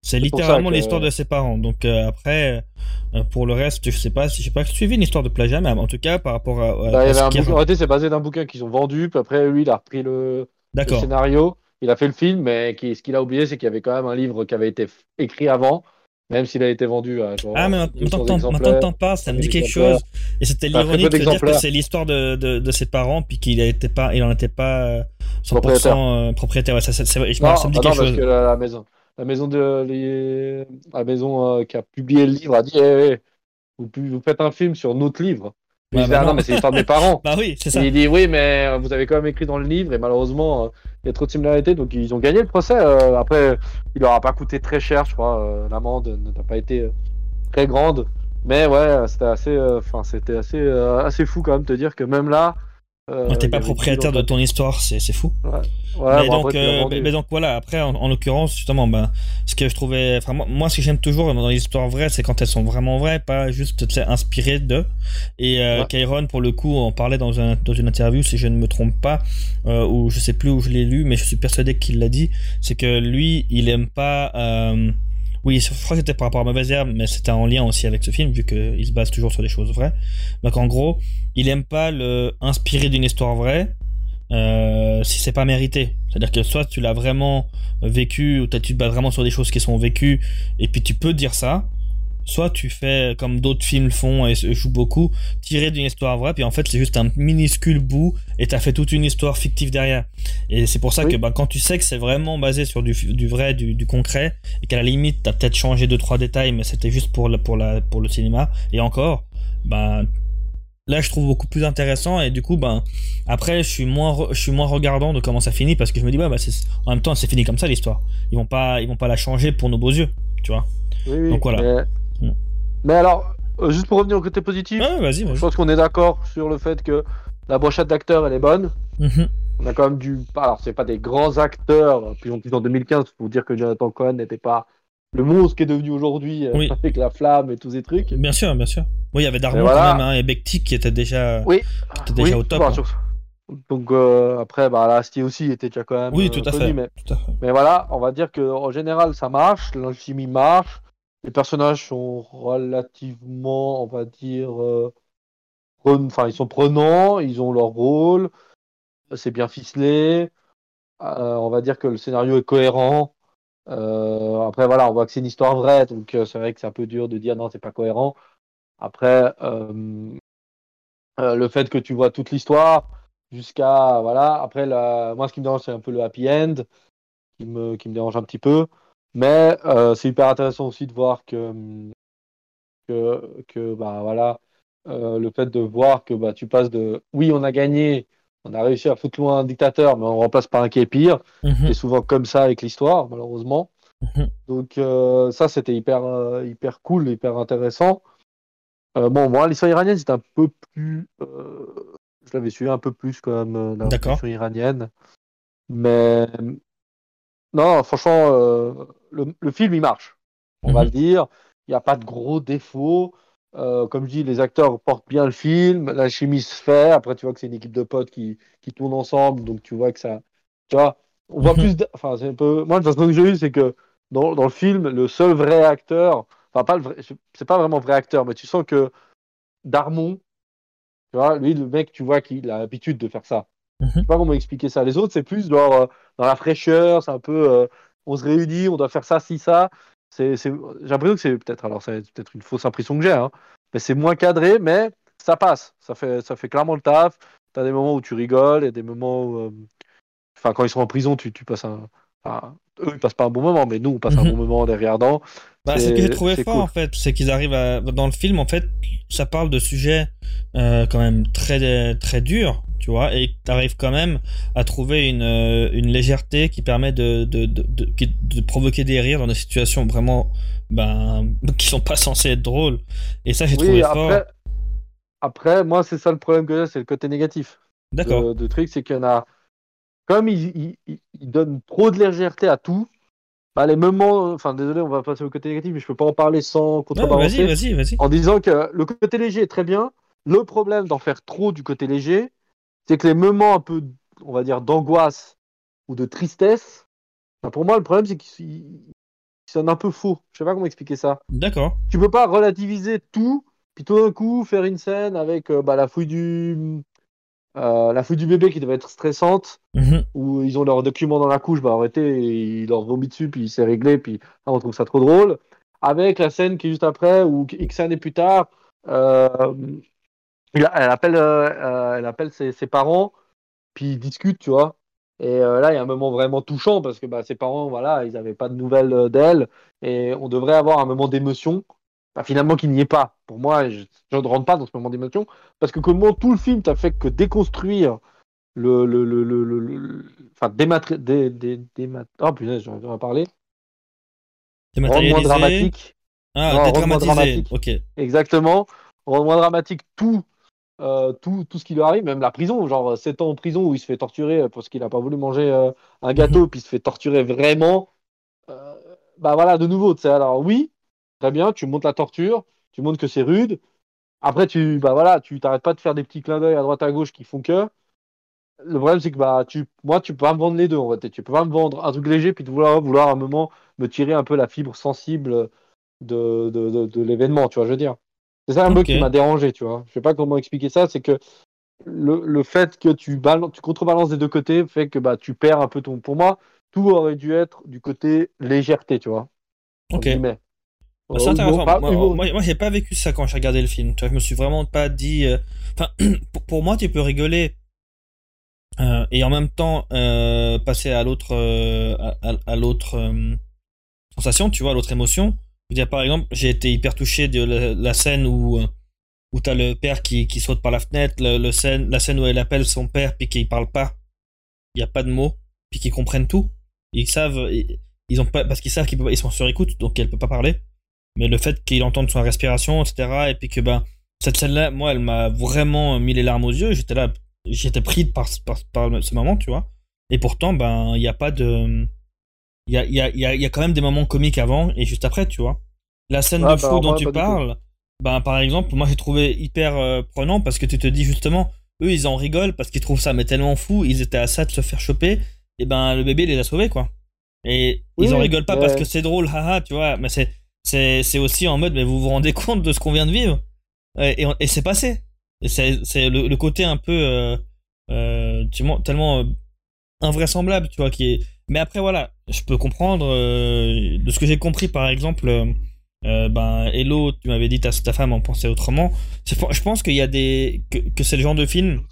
C'est littéralement l'histoire de ses parents. Donc euh, après, euh, pour le reste, je sais pas si j'ai pas suivi une histoire de plagiat, mais en tout cas par rapport à. Bah, il y avait un bouquin, en réalité, c'est basé d'un bouquin qu'ils ont vendu, puis après lui, il a repris le, le scénario, il a fait le film, mais ce qu'il a oublié, c'est qu'il y avait quand même un livre qui avait été écrit avant même s'il a été vendu à genre. Ah, mais maintenant que t'en parles, ça me dit quelque chose. Et c'était l'ironie de dire que c'est l'histoire de, de, de, ses parents, puis qu'il était pas, il en était pas 100% euh, propriétaire. Ça, ça, ça, me dit ah quelque non, chose. parce que la, maison, la maison de, les, la maison euh, qui a publié le livre a dit, hey, vous, vous faites un film sur notre livre. Mais bah non, mais c'est l'histoire de mes parents. bah oui, c'est ça. il dit, oui, mais euh, vous avez quand même écrit dans le livre, et malheureusement, il y a trop de similarités, donc ils ont gagné le procès. Euh, après, il leur a pas coûté très cher, je crois. Euh, l'amende n'a pas été euh, très grande, mais ouais, c'était assez, enfin, c'était assez, assez fou quand même de te dire que même là, Euh, T'es pas propriétaire de ton histoire, c'est fou. Ouais. mais, donc, euh, mais, donc voilà, après en, l'occurrence, justement, ben, ce que je trouvais. Enfin, moi, ce que j'aime toujours dans les histoires vraies, c'est quand elles sont vraiment vraies, pas juste inspirées d'eux. Et euh, Kairon, pour le coup, on parlait dans, un, dans une interview, si je ne me trompe pas, euh, ou je sais plus où je l'ai lu, mais je suis persuadé qu'il l'a dit, c'est que lui, il aime pas. Oui, je crois que c'était par rapport à Mauvaise Herbe, mais c'était en lien aussi avec ce film, vu qu'il se base toujours sur des choses vraies. Donc en gros, il aime pas le inspirer d'une histoire vraie euh, si c'est pas mérité. C'est-à-dire que soit tu l'as vraiment vécu, ou tu te bases vraiment sur des choses qui sont vécues, et puis tu peux dire ça, soit tu fais comme d'autres films font et jouent beaucoup, tirer d'une histoire vraie, puis en fait c'est juste un minuscule bout et t'as fait toute une histoire fictive derrière. Et c'est pour ça que bah, quand tu sais que c'est vraiment basé sur du, vrai, du, concret, et qu'à la limite t'as peut-être changé deux trois détails, mais c'était juste pour, pour, la, pour le cinéma, et encore, ben là je trouve beaucoup plus intéressant et du coup ben après je suis moins je suis moins regardant de comment ça finit parce que je me dis bah, en même temps c'est fini comme ça l'histoire ils vont pas ils vont pas la changer pour nos beaux yeux tu vois donc voilà. Mais alors, euh, juste pour revenir au côté positif, je pense qu'on est d'accord sur le fait que la brochette d'acteurs, elle est bonne. Mm-hmm. On a quand même du. Alors, c'est pas des grands acteurs, puis on dit en 2015 pour dire que Jonathan Cohen n'était pas le monstre qui est devenu aujourd'hui euh, avec la flamme et tous ces trucs. Bien sûr, bien sûr. Oui, il y avait Darmon quand même, hein, et Bekti qui était déjà, oui. déjà au top. Hein. Donc euh, après, bah, Asti aussi était déjà quand même. Oui, tout, à fait. Mais... mais, voilà, on va dire qu'en général, ça marche, l'alchimie marche. Les personnages sont relativement, on va dire, euh, enfin, ils sont prenants, ils ont leur rôle, c'est bien ficelé. Euh, on va dire que le scénario est cohérent. Euh, après, voilà, on voit que c'est une histoire vraie, donc c'est vrai que c'est un peu dur de dire non, c'est pas cohérent. Après, le fait que tu vois toute l'histoire jusqu'à voilà. Après, moi, ce qui me dérange, c'est un peu le happy end qui me, qui me dérange un petit peu. Mais euh, c'est hyper intéressant aussi de voir que, que, que bah, voilà, euh, le fait de voir que bah, tu passes de oui, on a gagné, on a réussi à foutre loin un dictateur, mais on remplace par un qui est pire. Mhm. C'est souvent comme ça avec l'histoire, malheureusement. Mhm. Donc euh, ça, c'était hyper, hyper cool, hyper intéressant. bon, moi, l'histoire iranienne, c'est un peu plus. je l'avais suivi un peu plus quand même, la question iranienne. Mais non, franchement, euh, le, film, il marche. On va mhm. le dire. Il n'y a pas de gros défauts. Euh, comme je dis, les acteurs portent bien le film. La chimie se fait. Après, tu vois que c'est une équipe de potes qui, qui tourne ensemble. Donc, tu vois que ça. Tu vois, on voit mhm. plus. Enfin, c'est un peu. Moi, le façon que j'ai eu, c'est que dans, dans, le film, le seul vrai acteur. Enfin, pas le vrai. C'est pas vraiment vrai acteur, mais tu sens que Darmon, tu vois, lui, le mec, tu vois qu'il a l'habitude de faire ça. Je sais pas comment expliquer ça. Les autres, c'est plus genre euh, dans la fraîcheur, c'est un peu euh, on se réunit, on doit faire ça, si, ça. C'est, J'ai l'impression que c'est peut-être, alors c'est peut-être une fausse impression que j'ai, hein, mais c'est moins cadré, mais ça passe. Ça fait, ça fait clairement le taf. Tu as des moments où tu rigoles et des moments où. Euh, enfin, quand ils sont en prison, tu, tu passes un. eux, ils passent pas un bon moment, mais nous, on passe un mhm. bon moment derrière dans. Bah, ce que j'ai trouvé fort, en fait, c'est qu'ils arrivent à. Dans le film, en fait, ça parle de sujets quand même très, très durs tu vois, et tu arrives quand même à trouver une, euh, une légèreté qui permet de, de, de, de, provoquer des rires dans des situations vraiment ben, qui sont pas censées être drôles. Et ça, j'ai trouvé après, fort. Après, moi, c'est ça le problème que j'ai, c'est le côté négatif. D'accord. De, truc, c'est qu'il y en a. Comme ils, ils, donnent trop de légèreté à tout, bah, les moments, enfin désolé, on va passer au côté négatif, mais je peux pas en parler sans contrebalancer. vas-y, vas-y, vas-y. En disant que le côté léger est très bien. Le problème d'en faire trop du côté léger, c'est que les moments un peu, on va dire, d'angoisse ou de tristesse, bah, pour moi, le problème, c'est qu'ils sonnent un peu faux. Je sais pas comment expliquer ça. D'accord. Tu peux pas relativiser tout, puis tout d'un coup faire une scène avec euh, bah, la fouille du. Euh, la fouille du bébé qui devait être stressante, mhm. où ils ont leurs documents dans la couche, bah arrêtez, ils leur vomit dessus, puis c'est réglé, puis on trouve ça trop drôle. Avec la scène qui est juste après, ou X années plus tard, euh, elle appelle, euh, euh, elle appelle ses, parents, puis ils discutent, tu vois. Et euh, là, il y a un moment vraiment touchant parce que bah, ses parents, voilà, ils n'avaient pas de nouvelles d'elle et on devrait avoir un moment d'émotion. Bah, finalement, qu'il n'y est pas. Pour moi, je, ne rentre pas dans ce moment d'émotion parce que comment tout le film t'a fait que déconstruire le, le, le, le, enfin, dématri... dé, dé, oh punaise, j'en ai parlé. Rendre moins dramatique. Ah, dramatique. Ok. Exactement. Rendre moins dramatique tout euh, tout, tout ce qui lui arrive, même la prison, genre 7 ans en prison où il se fait torturer parce qu'il n'a pas voulu manger euh, un gâteau, puis il se fait torturer vraiment. Euh, bah voilà, de nouveau, tu sais, alors oui, très bien, tu montes la torture, tu montres que c'est rude. Après, tu bah voilà, tu t'arrêtes pas de faire des petits clins d'œil à droite à gauche qui font que. Le problème, c'est que bah, tu, moi, tu peux pas me vendre les deux. En fait. Tu peux pas me vendre un truc léger puis de vouloir, vouloir à un moment me tirer un peu la fibre sensible de, de, de, de l'événement, tu vois, je veux dire. C'est ça un peu qui m'a dérangé, tu vois. Je sais pas comment expliquer ça, c'est que le, le, fait que tu, tu contrebalances des deux côtés fait que bah, tu perds un peu ton. Pour moi, tout aurait dû être du côté légèreté, tu vois. Ok. Bah, c'est intéressant. moi, moi, j'ai pas vécu ça quand j'ai regardé le film. Tu vois, je me suis vraiment pas dit. Euh, enfin, pour, moi, tu peux rigoler euh, et en même temps euh, passer à l'autre à, à l'autre sensation, tu vois, à l'autre émotion par exemple, j'ai été hyper touché de la, scène où, euh, où t'as le père qui, saute par la fenêtre, la scène où elle appelle son père puis qu'il parle pas. Il n'y a pas de mots, puis qu'ils comprennent tout. Ils savent, ils ont pas, parce qu'ils savent qu'ils sont sur écoute, donc elle peut pas parler. Mais le fait qu'il entende son respiration, etc., et puis que ben, cette scène-là, moi, elle m'a vraiment mis les larmes aux yeux. J'étais là, j'étais pris par, par, par, ce moment, tu vois. Et pourtant, ben, il n'y a pas de, il y a, y, a, y a quand même des moments comiques avant et juste après, tu vois. La scène de bah, fou dont tu parles, ben, par exemple, moi j'ai trouvé hyper euh, prenant parce que tu te dis justement, eux ils en rigolent parce qu'ils trouvent ça mais tellement fou, ils étaient à ça de se faire choper, et ben le bébé les a sauvés quoi. Et ils en rigolent pas parce que c'est drôle, haha, tu vois, mais c'est, c'est, c'est aussi en mode, mais vous vous rendez compte de ce qu'on vient de vivre? Et, et, c'est passé. Et c'est, c'est le, côté un peu, euh, euh, tellement euh, invraisemblable, tu vois, qui est, mais après, voilà, je peux comprendre. Euh, de ce que j'ai compris, par exemple, euh, euh, ben, Hello, tu m'avais dit ta, ta femme en pensait autrement. Je pense qu'il y a des. Que, c'est le genre de film.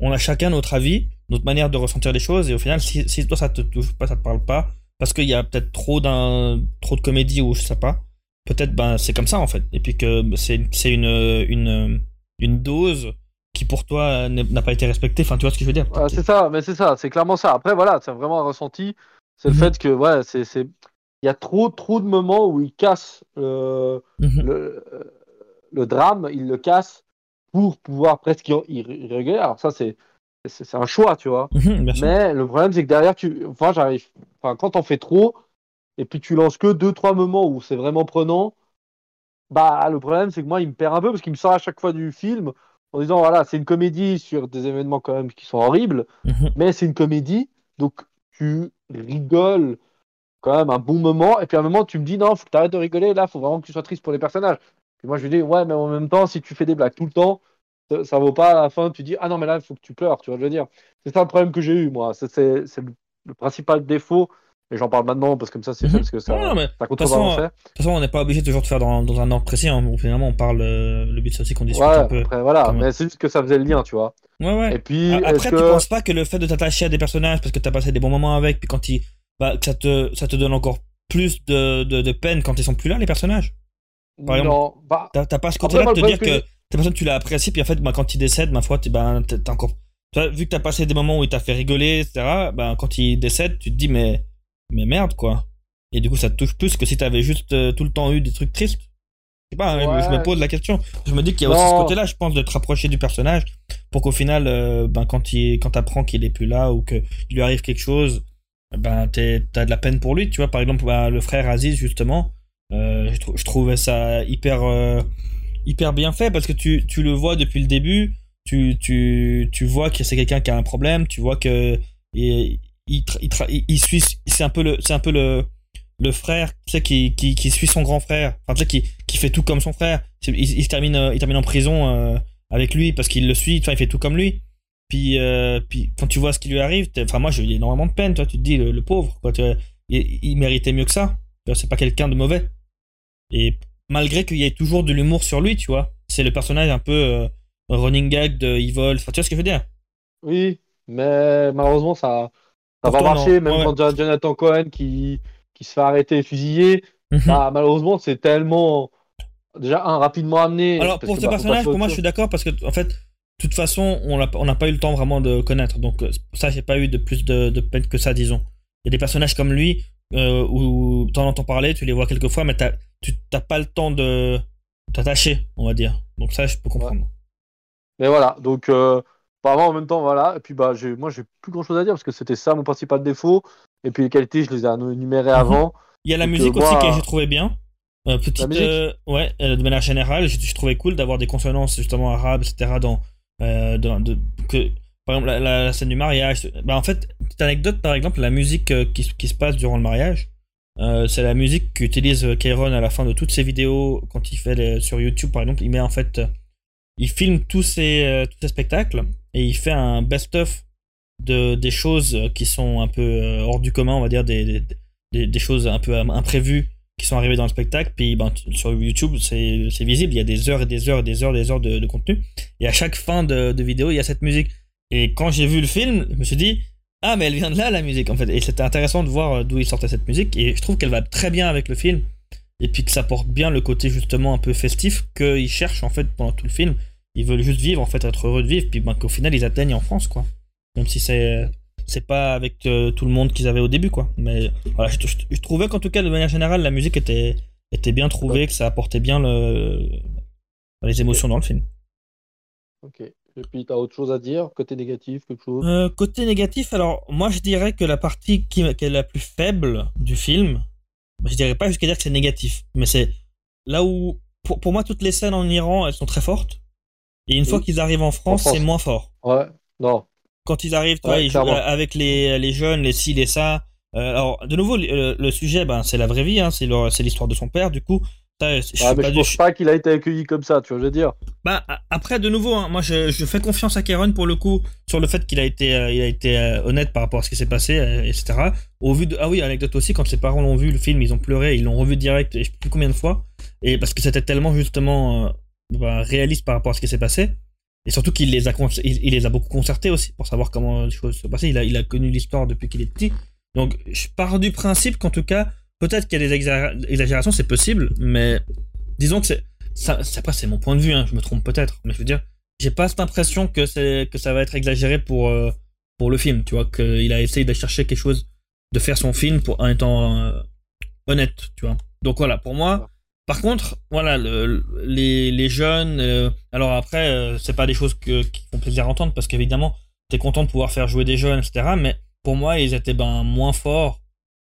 On a chacun notre avis, notre manière de ressentir les choses, et au final, si, toi ça te touche pas, ça te parle pas, parce qu'il y a peut-être trop d'un trop de comédie ou je sais pas, peut-être ben c'est comme ça en fait. Et puis que c'est c'est une, une une dose qui pour toi n'a pas été respecté. Enfin, tu vois ce que je veux dire C'est ça, mais c'est ça, c'est clairement ça. Après, voilà, c'est vraiment un ressenti. C'est le mhm. fait que, ouais, c'est, il y a trop, trop de moments où il casse mhm. le, le, drame, il le casse pour pouvoir presque y, régler. Alors ça, c'est, c'est, un choix, tu vois. Mhm, mais le problème, c'est que derrière, tu, enfin, j'arrive, enfin, quand on fait trop, et puis tu lances que deux, trois moments où c'est vraiment prenant, bah, le problème, c'est que moi, il me perd un peu parce qu'il me sort à chaque fois du film en disant voilà, c'est une comédie sur des événements quand même qui sont horribles, mhm. mais c'est une comédie, donc tu rigoles quand même un bon moment, et puis à un moment tu me dis non, faut que tu arrêtes de rigoler, là, faut vraiment que tu sois triste pour les personnages. Et moi je lui dis ouais, mais en même temps, si tu fais des blagues tout le temps, ça, vaut pas à la fin, tu dis ah non, mais là, il faut que tu pleures, tu vois, je veux dire. C'est ça le problème que j'ai eu, moi. C'est le principal défaut et j'en parle maintenant parce que comme ça c'est fait parce que ça, non, mais, De toute façon, on n'est pas obligé toujours de faire dans, dans un ordre précis. Hein. Finalement, on parle. Euh, le but c'est aussi qu'on discute ouais, un peu. Après, voilà, mais c'est juste que ça faisait le lien, tu vois. Ouais, ouais. Et puis, après, tu penses pas que le fait de t'attacher à des personnages parce que t'as passé des bons moments avec, puis quand ils. Bah, ça te, ça te donne encore plus de, de, de, peine quand ils sont plus là, les personnages? Par exemple, non, bah... t'as pas ce côté-là de te dire que, que ta personne, tu l'as apprécié, puis en fait, bah, quand il décède, ma foi, t'es ben, encore. vu que t'as passé des moments où il t'a fait rigoler, etc., ben, quand il décède, tu te dis, mais mais merde quoi. Et du coup, ça te touche plus que si t'avais juste euh, tout le temps eu des trucs tristes. Je sais pas, hein, je me pose la question. Je me dis qu'il y a aussi ce côté-là, je pense, de te rapprocher du personnage pour qu'au final, euh, ben, quand il, quand t'apprends qu'il est plus là ou qu'il lui arrive quelque chose, ben, t'as de la peine pour lui. Tu vois, par exemple, ben, le frère Aziz, justement, euh, je, je, trouvais ça hyper, hyper bien fait parce que tu, tu le vois depuis le début. Tu, tu, tu vois que c'est quelqu'un qui a un problème. Tu vois que il, il, c'est un peu le, c'est un peu le, le frère, tu sais, qui, qui, suit son grand frère, enfin, tu sais, qui, qui fait tout comme son frère. Il, termine, euh, il termine en prison euh, avec lui parce qu'il le suit, enfin, il fait tout comme lui. Puis, euh, puis quand tu vois ce qui lui arrive, enfin, moi, j'ai eu énormément de peine, toi, tu te dis, le, pauvre, quoi, il, méritait mieux que ça. C'est pas quelqu'un de mauvais. Et malgré qu'il y ait toujours de l'humour sur lui, tu vois, c'est le personnage un peu running gag de Evil, tu vois ce que je veux dire? Oui, mais malheureusement, ça ça va marcher, même quand Jonathan Cohen qui, qui se fait arrêter et fusiller. Mhm. Bah, malheureusement, c'est tellement. Déjà, un, rapidement amené. Alors, pour ce bah, personnage, pour moi, je suis d'accord parce que, en fait, de toute façon, on n'a pas eu le temps vraiment de connaître. Donc, euh, ça, j'ai pas eu de plus de, de, peine que ça, disons. Il y a des personnages comme lui euh, où tu en entends parler, tu les vois quelques fois, mais tu n'as pas le temps de t'attacher, on va dire. Donc, ça, je peux comprendre. mais voilà, donc euh, en même temps, voilà. Et puis bah, moi, j'ai plus grand chose à dire parce que c'était ça mon principal défaut. Et puis les qualités, je les ai énumérées mhm. avant. Il y a la musique aussi que j'ai trouvé bien. Euh, petite, ouais, de manière générale, j'ai trouvé cool d'avoir des consonances justement arabes, etc. Dans, que, par exemple, la, scène du mariage. Bah, en fait, petite anecdote, par exemple, la musique qui, qui se passe durant le mariage. Euh, c'est la musique qu'utilise Kairon à la fin de toutes ses vidéos quand il fait sur YouTube par exemple. Il met en fait, il filme tous ses, euh, tous ses spectacles et il fait un best-of de des choses qui sont un peu euh, hors du commun, on va dire des, des, choses un peu imprévues qui sont arrivées dans le spectacle. Puis ben, sur YouTube, c'est visible, il y a des heures et des heures et des heures et des heures de, contenu. Et à chaque fin de, de vidéo, il y a cette musique. Et quand j'ai vu le film, je me suis dit, ah, mais elle vient de là, la musique, en fait. Et c'était intéressant de voir euh, d'où il sortait cette musique. Et je trouve qu'elle va très bien avec le film. Et puis que ça porte bien le côté, justement, un peu festif qu'ils cherchent, en fait, pendant tout le film. Ils veulent juste vivre, en fait, être heureux de vivre. Puis ben, qu'au final, ils atteignent en France, quoi. Même si c'est. C'est pas avec euh, tout le monde qu'ils avaient au début, quoi. Mais voilà, je, trouvais qu'en tout cas, de manière générale, la musique était, était bien trouvée, que ça apportait bien le, les émotions dans le film. Ok. Et puis, tu as autre chose à dire? Côté négatif, quelque chose? Euh, Côté négatif, alors, moi, je dirais que la partie qui, est la plus faible du film, je dirais pas jusqu'à dire que c'est négatif, mais c'est là où, pour, pour, moi, toutes les scènes en Iran, elles sont très fortes. Et une fois qu'ils arrivent en France, c'est moins fort. Ouais, non. Quand ils arrivent, ils jouent avec les, les jeunes, les ci, les ça. Euh, alors, de nouveau, le, sujet, ben, c'est la vraie vie, hein, c'est l'histoire de son père, du coup. je, mais pense pas qu'il a été accueilli comme ça, tu vois, je veux dire. Bah après de nouveau, hein, moi je, fais confiance à Karen pour le coup sur le fait qu'il a été, euh, il a été euh, honnête par rapport à ce qui s'est passé, euh, etc. Au vu de, ah oui, anecdote aussi, quand ses parents l'ont vu le film, ils ont pleuré, ils l'ont revu direct, et je sais plus combien de fois, et parce que c'était tellement justement bah, réaliste par rapport à ce qui s'est passé, et surtout qu'il les a, il, les a beaucoup concertés aussi pour savoir comment les choses se passaient. Il a, il a connu l'histoire depuis qu'il est petit, donc je pars du principe qu'en tout cas, peut-être qu'il y a des exagérations, c'est possible, mais disons que c'est ça, après c'est mon point de vue, hein, je me trompe peut-être, mais je veux dire, j'ai pas cette impression que c'est que ça va être exagéré pour euh, pour le film, tu vois, qu'il a essayé de chercher quelque chose, de faire son film pour en étant euh, honnête, tu vois. Donc voilà, pour moi. Par contre, voilà, le, les, les jeunes. Euh, alors après, c'est pas des choses que, qui font plaisir à entendre parce qu'évidemment, t'es content de pouvoir faire jouer des jeunes, etc. Mais pour moi, ils étaient ben moins forts,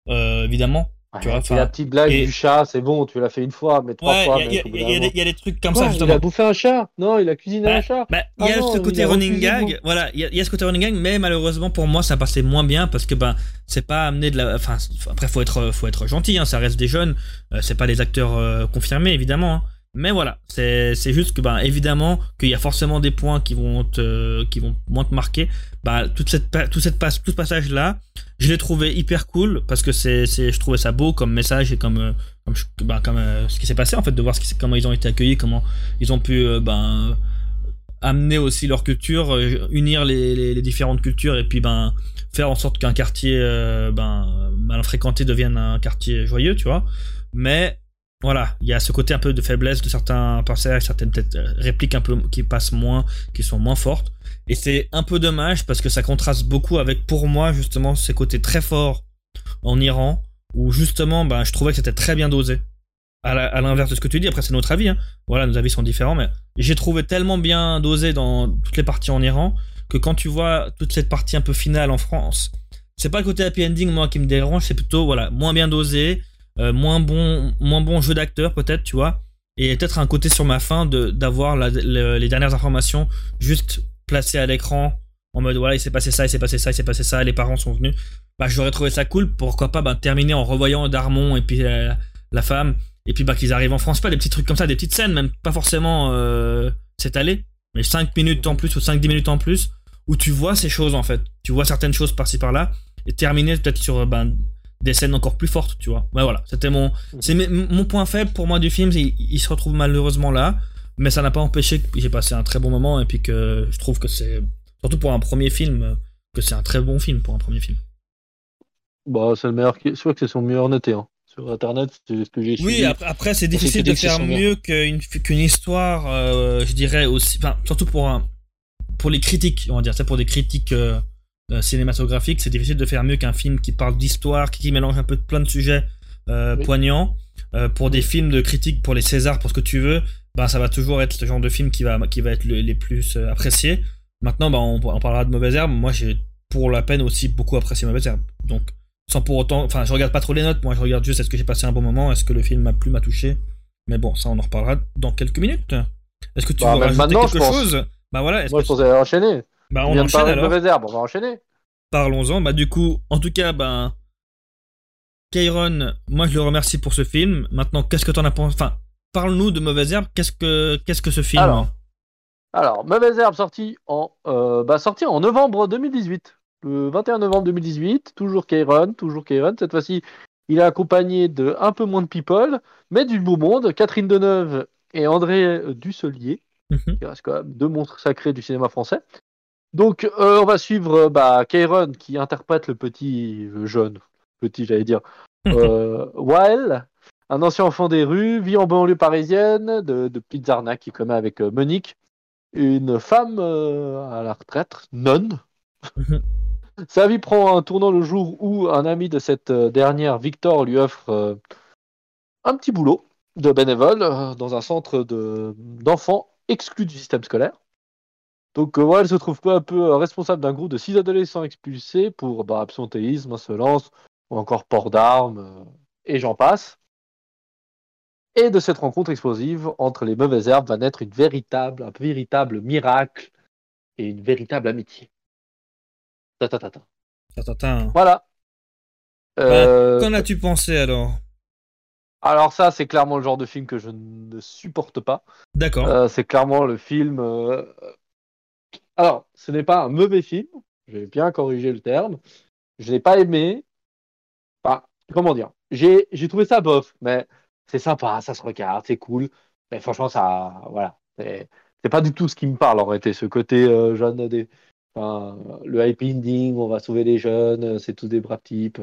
évidemment tu vois, la petite blague du chat, c'est bon, tu l'as fait une fois, mais trois fois. Il y, a des trucs comme ça, justement. Il a bouffé un chat? Non, il a cuisiné un chat? bah, Il y a ah ce côté running gag, voilà, il y, a ce côté running gag, mais malheureusement pour moi, ça passait moins bien parce que ben, c'est pas amené de la. Enfin, après, faut être, faut être gentil, hein, ça reste des jeunes, euh, c'est pas des acteurs euh, confirmés, évidemment. Hein. Mais voilà, c'est juste que, ben, évidemment, qu'il y a forcément des points qui vont te, qui vont moins te marquer. Bah, tout ce passage-là, je l'ai trouvé hyper cool parce que c'est, je trouvais ça beau comme message et comme, euh, comme, comme euh, ce qui s'est passé, en fait, de voir comment ils ont été accueillis, comment ils ont pu, euh, ben, amener aussi leur culture, unir les, différentes cultures et puis, ben, faire en sorte qu'un quartier, ben, mal fréquenté devienne un quartier joyeux, tu vois. Mais, voilà, il y a ce côté un peu de faiblesse de certains passages, certaines répliques un peu qui passent moins, qui sont moins fortes. Et c'est un peu dommage parce que ça contraste beaucoup avec, pour moi, justement, ces côtés très forts en Iran, où justement, ben, je trouvais que c'était très bien dosé. À l'inverse de ce que tu dis, après c'est notre avis, hein. voilà, nos avis sont différents, mais j'ai trouvé tellement bien dosé dans toutes les parties en Iran que quand tu vois toute cette partie un peu finale en France, c'est pas le côté happy ending moi qui me dérange, c'est plutôt voilà moins bien dosé, euh, moins bon moins bon jeu d'acteur peut-être tu vois et peut-être un côté sur ma fin de d'avoir les dernières informations juste placées à l'écran en mode voilà il s'est passé ça il s'est passé ça il s'est passé ça les parents sont venus bah j'aurais trouvé ça cool pourquoi pas bah, terminer en revoyant Darmon et puis la, femme et puis bah qu'ils arrivent en France pas des petits trucs comme ça des petites scènes même pas forcément euh, s'étaler mais 5 minutes en plus ou 5-10 minutes en plus où tu vois ces choses en fait tu vois certaines choses par-ci par-là et terminer peut-être sur ben, des scènes encore plus fortes, tu vois. Ouais, voilà, c'était mon, c'est mon point faible pour moi du film. Il, se retrouve malheureusement là, mais ça n'a pas empêché que j'ai passé un très bon moment et puis que je trouve que c'est, surtout pour un premier film, que c'est un très bon film pour un premier film. Bah, c'est le meilleur, c'est vrai que c'est son meilleur noté. Hein. Sur internet, c'est ce que j'ai Oui, après, c'est difficile de faire mieux qu'une histoire, euh, je dirais aussi, enfin, surtout pour un, pour les critiques, on va dire, c'est pour des critiques. Euh, euh, cinématographique, c'est difficile de faire mieux qu'un film qui parle d'histoire, qui, mélange un peu plein de sujets euh, poignants. Pour des films de critique, pour les Césars, pour ce que tu veux, bah, ça va toujours être ce genre de film qui va, qui va être les plus euh, appréciés. Maintenant, bah, on, parlera de Mauvaise Herbe. Moi, j'ai pour la peine aussi beaucoup apprécié Mauvaise Herbe. Donc, sans pour autant. Enfin, je regarde pas trop les notes. Moi, je regarde juste est-ce que j'ai passé un bon moment, est-ce que le film m'a plu, m'a touché. Mais bon, ça, on en reparlera dans quelques minutes. Est-ce que tu bah, veux rajouter quelque chose? Bah voilà. Moi, je pensais enchaîner. Bah, on, enchaîne alors. Mauvaise Herbe, on va enchaîner. Parlons-en. Bah, du coup, en tout cas, ben. Kairon, moi je le remercie pour ce film. Maintenant, qu'est-ce que t'en as pensé Enfin, parle-nous de Mauvaise Herbe. Qu'est-ce que, qu'est-ce que ce film alors, alors, Mauvaise Herbe sorti en, euh, bah, sorti en novembre 2018. Le 21 novembre 2018. Toujours Kairon, toujours Kairon. Cette fois-ci, il est accompagné de un peu moins de people, mais du beau monde. Catherine Deneuve et André Dusselier, mhm. qui reste quand même deux monstres sacrés du cinéma français. Donc, euh, on va suivre bah, Kairon qui interprète le petit jeune, petit, j'allais dire, euh, Wael, un ancien enfant des rues, vit en banlieue parisienne, de, de arnaques qui commet avec euh, Monique, une femme euh, à la retraite, nonne. Sa vie prend un tournant le jour où un ami de cette dernière, Victor, lui offre un petit boulot de bénévole dans un centre d'enfants exclus du système scolaire. Donc, ouais, elle se trouve peu à peu responsable d'un groupe de six adolescents expulsés pour bah, absentéisme, insolence, ou encore port d'armes, euh, et j'en passe. Et de cette rencontre explosive entre les mauvaises herbes va naître une véritable, un véritable miracle et une véritable amitié. Ta ta ta. Voilà. Bah, euh, qu'en as-tu pensé alors? Alors ça, c'est clairement le genre de film que je ne supporte pas. D'accord. Euh, c'est clairement le film. Alors, ce n'est pas un mauvais film. Je vais bien corriger le terme. Je n'ai pas aimé, comment dire J'ai trouvé ça bof, mais c'est sympa, ça se regarde, c'est cool. Mais franchement, ça, voilà, c'est pas du tout ce qui me parle en réalité. Ce côté euh, jeune, des, enfin, le happy ending, on va sauver les jeunes, c'est tous des braves types.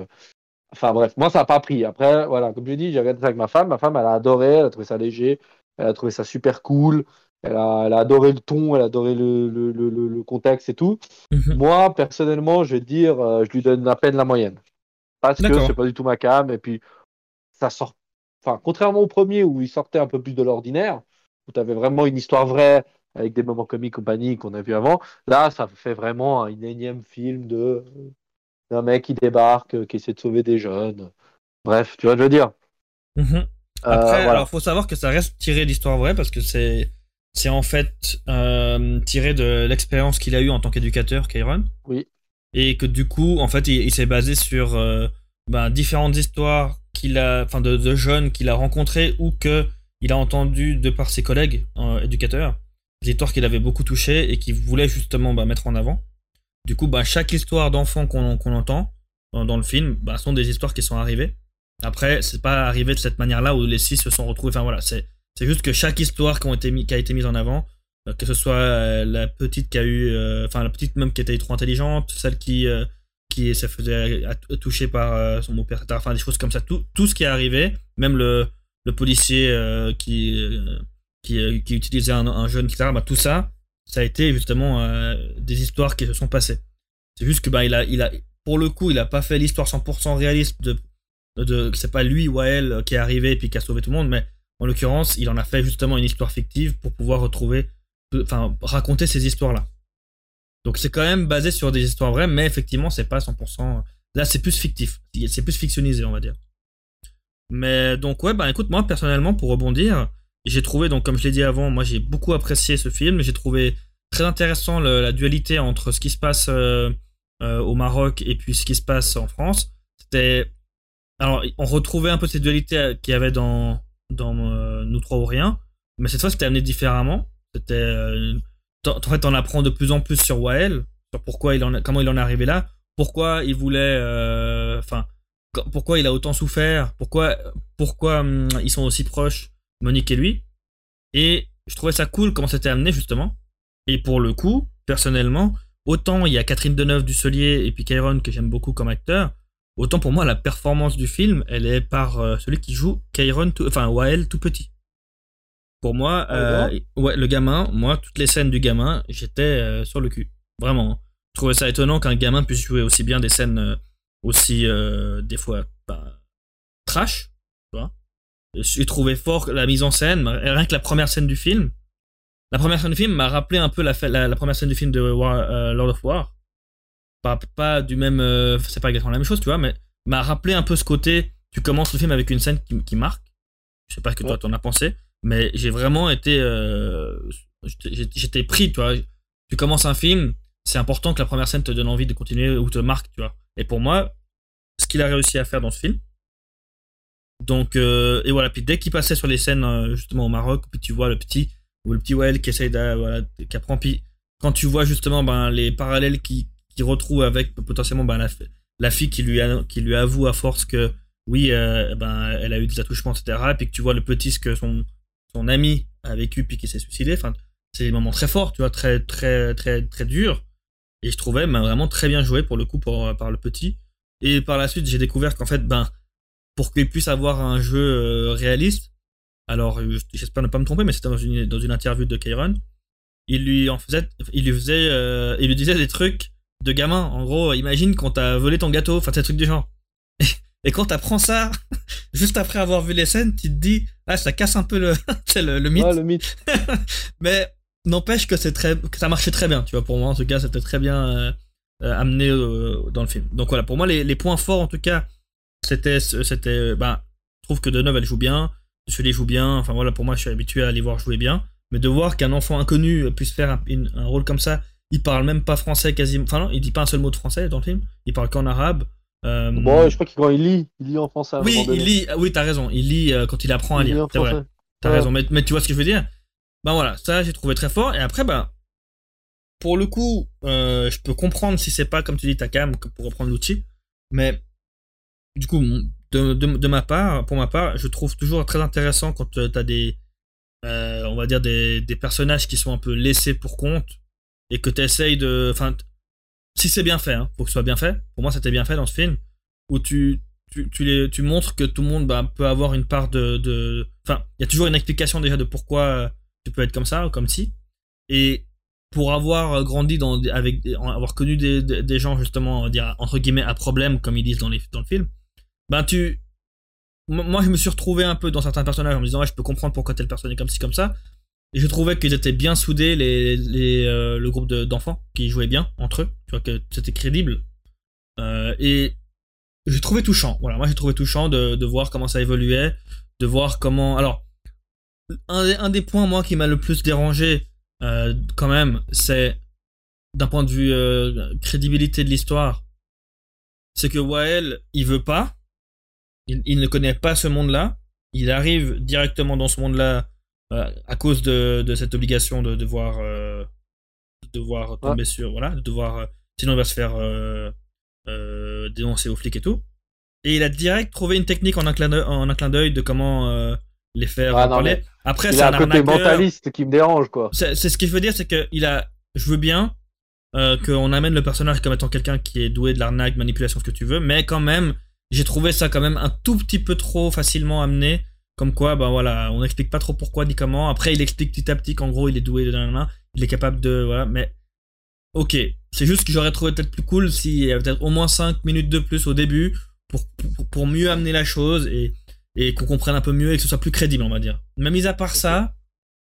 Enfin bref, moi ça n'a pas pris. Après, voilà, comme je dis, j'ai regardé ça avec ma femme. Ma femme, elle a adoré, elle a trouvé ça léger, elle a trouvé ça super cool. Elle a, elle a adoré le ton, elle a adoré le, le, le, le contexte et tout. Mhm. Moi, personnellement, je vais dire, euh, je lui donne à peine la moyenne parce que c'est pas du tout ma cam et puis ça sort enfin contrairement au premier où il sortait un peu plus de l'ordinaire où tu avais vraiment une histoire vraie avec des moments comiques compagnie qu'on a vu avant là ça fait vraiment un énième film de d'un mec qui débarque qui essaie de sauver des jeunes. Bref tu vois ce que je veux dire? Mhm. euh, après alors faut savoir que ça reste tiré d'histoire vraie parce que c'est c'est en fait euh, tiré de l'expérience qu'il a eu en tant qu'éducateur Kairon oui. Et que du coup, en fait, il, s'est basé sur euh, ben, différentes histoires qu'il a, enfin, de, jeunes qu'il a rencontrés ou que il a entendu de par ses collègues euh, éducateurs, des histoires qu'il avait beaucoup touchées et qu'il voulait justement ben, mettre en avant. Du coup, ben, chaque histoire d'enfant qu'on entend dans, le film ben, sont des histoires qui sont arrivées. Après, c'est pas arrivé de cette manière-là où les six se sont retrouvés. Enfin voilà, c'est juste que chaque histoire qui, a été mise en avant euh, que ce soit euh, la petite qui a eu, euh, enfin la petite même qui était trop intelligente, celle qui qui se faisait toucher par son beau-père, enfin des choses comme ça, tout, tout ce qui est arrivé, même le, le policier qui, qui, qui utilisait un, jeune, etc. Bah, tout ça, ça a été justement des histoires qui se sont passées. C'est juste que bah, il a, il a, pour le coup, il a pas fait l'histoire 100% réaliste de, de c'est pas lui ou elle qui est arrivé et puis qui a sauvé tout le monde, mais en l'occurrence, il en a fait justement une histoire fictive pour pouvoir retrouver enfin, raconter ces histoires-là. Donc c'est quand même basé sur des histoires vraies, mais effectivement, c'est pas 100%. Là, c'est plus fictif. C'est plus fictionnisé, on va dire. Mais donc, ouais, bah écoute, moi, personnellement, pour rebondir, j'ai trouvé, donc comme je l'ai dit avant, moi, j'ai beaucoup apprécié ce film. J'ai trouvé très intéressant la dualité entre ce qui se passe euh, euh, au Maroc et puis ce qui se passe en France. C'était. Alors, on retrouvait un peu cette dualité qu'il y avait dans, dans euh, Nous trois ou rien, mais cette fois, c'était amené différemment. C'était, euh, en fait, on apprend de plus en plus sur Wael, sur pourquoi il en, comment il en est arrivé là, pourquoi il voulait, euh, enfin, pourquoi il a autant souffert, pourquoi, pourquoi hum, ils sont aussi proches, Monique et lui. Et je trouvais ça cool comment c'était amené justement. Et pour le coup, personnellement, autant il y a Catherine Deneuve du Solier et puis Kairon que j'aime beaucoup comme acteur, autant pour moi la performance du film, elle est par euh, celui qui joue Kairon, enfin Wael tout petit. Pour moi, ah, euh, ouais, le gamin, moi, toutes les scènes du gamin, j'étais euh, sur le cul. Vraiment. Je trouvais ça étonnant qu'un gamin puisse jouer aussi bien des scènes euh, aussi, des fois, bah, trash, tu vois. j'ai trouvé fort la mise en scène, rien que la première scène du film. La première scène du film m'a rappelé un peu la, la, première scène du film de euh, Lord of War. Pas, pas du même. C'est pas exactement la même chose, tu vois, mais m'a rappelé un peu ce côté. Tu commences le film avec une scène qui, qui marque. Je sais pas ce que toi t'en as pensé, mais j'ai vraiment été. Euh, j'étais pris, tu vois. Tu commences un film, c'est important que la première scène te donne envie de continuer ou te marque, tu vois. Et pour moi, ce qu'il a réussi à faire dans ce film, donc, euh, et voilà, puis dès qu'il passait sur les scènes, euh, justement au Maroc, puis tu vois le petit, ou le petit Well qui essaye de, voilà, qui apprend, puis quand tu vois justement ben, les parallèles qui, qui retrouve avec potentiellement ben, la, la, fille qui lui, qui lui avoue à force que oui, euh, ben, elle a eu des attouchements, etc., et puis que tu vois le petit, ce que son, son ami a vécu, puis qui s'est suicidé, enfin, c'est des moments très forts, tu vois, très, très, très, très durs, et je trouvais ben, vraiment très bien joué pour le coup par le petit. Et par la suite, j'ai découvert qu'en fait, ben, pour qu'il puisse avoir un jeu euh, réaliste. Alors, j'espère ne pas me tromper, mais c'était dans une, dans une interview de Kairon. Il lui en faisait, il lui faisait, euh, il lui disait des trucs de gamin. En gros, imagine quand t'as volé ton gâteau, enfin, ces trucs du genre. Et, quand t'apprends ça, juste après avoir vu les scènes, tu te dis, ah, ça casse un peu le, le, le mythe. le mythe. mais n'empêche que c'est très, que ça marchait très bien, tu vois. Pour moi, en tout cas, c'était très bien euh, amené dans le film. Donc voilà, pour moi, les, les points forts, en tout cas, c'était, c'était, bah, je trouve que Deneuve elle joue bien, Celui joue bien. Enfin voilà, pour moi, je suis habitué à les voir jouer bien. Mais de voir qu'un enfant inconnu puisse faire un, rôle comme ça, il parle même pas français quasiment. Enfin non, il dit pas un seul mot de français dans le film. Il parle qu'en arabe. Euh... Bon, je crois qu'il quand il lit, il lit en français. Oui, il lit. Oui, t'as raison. Il lit euh, quand il apprend à lire. C'est vrai. T'as raison. Mais, mais, tu vois ce que je veux dire? Ben voilà, ça j'ai trouvé très fort. Et après, ben pour le coup, euh, je peux comprendre si c'est pas comme tu dis ta cam pour reprendre l'outil, mais du coup, de, de, ma part, pour ma part, je trouve toujours très intéressant quand euh, tu as des, on va dire des, des, personnages qui sont un peu laissés pour compte et que tu essayes de, enfin, si c'est bien fait, hein, faut que ce soit bien fait. Pour moi, c'était bien fait dans ce film où tu, tu, tu, les, tu montres que tout le monde bah, peut avoir une part de, enfin, il y a toujours une explication déjà de pourquoi tu peux être comme ça ou comme si. Et pour avoir grandi dans, avec, avoir connu des, des, gens justement, dire entre guillemets à problème comme ils disent dans, les, dans le film ben tu moi je me suis retrouvé un peu dans certains personnages en me disant ouais je peux comprendre pourquoi telle personne est comme ci comme ça et je trouvais qu'ils étaient bien soudés les, les euh, le groupe d'enfants qui jouaient bien entre eux. Tu vois que c'était crédible. Euh, et j'ai trouvé touchant. Voilà moi j'ai trouvé touchant de, de, voir comment ça évoluait de voir comment alors un, un des points moi qui m'a le plus dérangé euh, quand même c'est d'un point de vue crédibilité de l'histoire c'est que Wael il veut pas il, ne connaît pas ce monde-là. Il arrive directement dans ce monde-là euh, à cause de, cette obligation de devoir, euh, devoir tomber sur. Voilà, de devoir. Euh, sinon, il va se faire dénoncer aux flics et tout. Et il a direct trouvé une technique en un clin d'œil de comment les faire parler. Après, c'est un, un côté mentaliste qui me dérange, quoi. C'est ce qu'il veut dire, c'est qu'il a. Je veux bien qu'on amène le personnage comme étant quelqu'un qui est doué de l'arnaque, manipulation, ce que tu veux, mais quand même, j'ai trouvé ça quand même un tout petit peu trop facilement amené. Comme quoi, ben voilà, on n'explique pas trop pourquoi ni comment. Après, il explique petit à petit qu'en gros, il est doué de main, il est capable de. Voilà, mais. Ok. C'est juste que j'aurais trouvé peut-être plus cool s'il y avait peut-être au moins 5 minutes de plus au début pour, pour, mieux amener la chose et, et qu'on comprenne un peu mieux et que ce soit plus crédible, on va dire. Mais mis à part ça,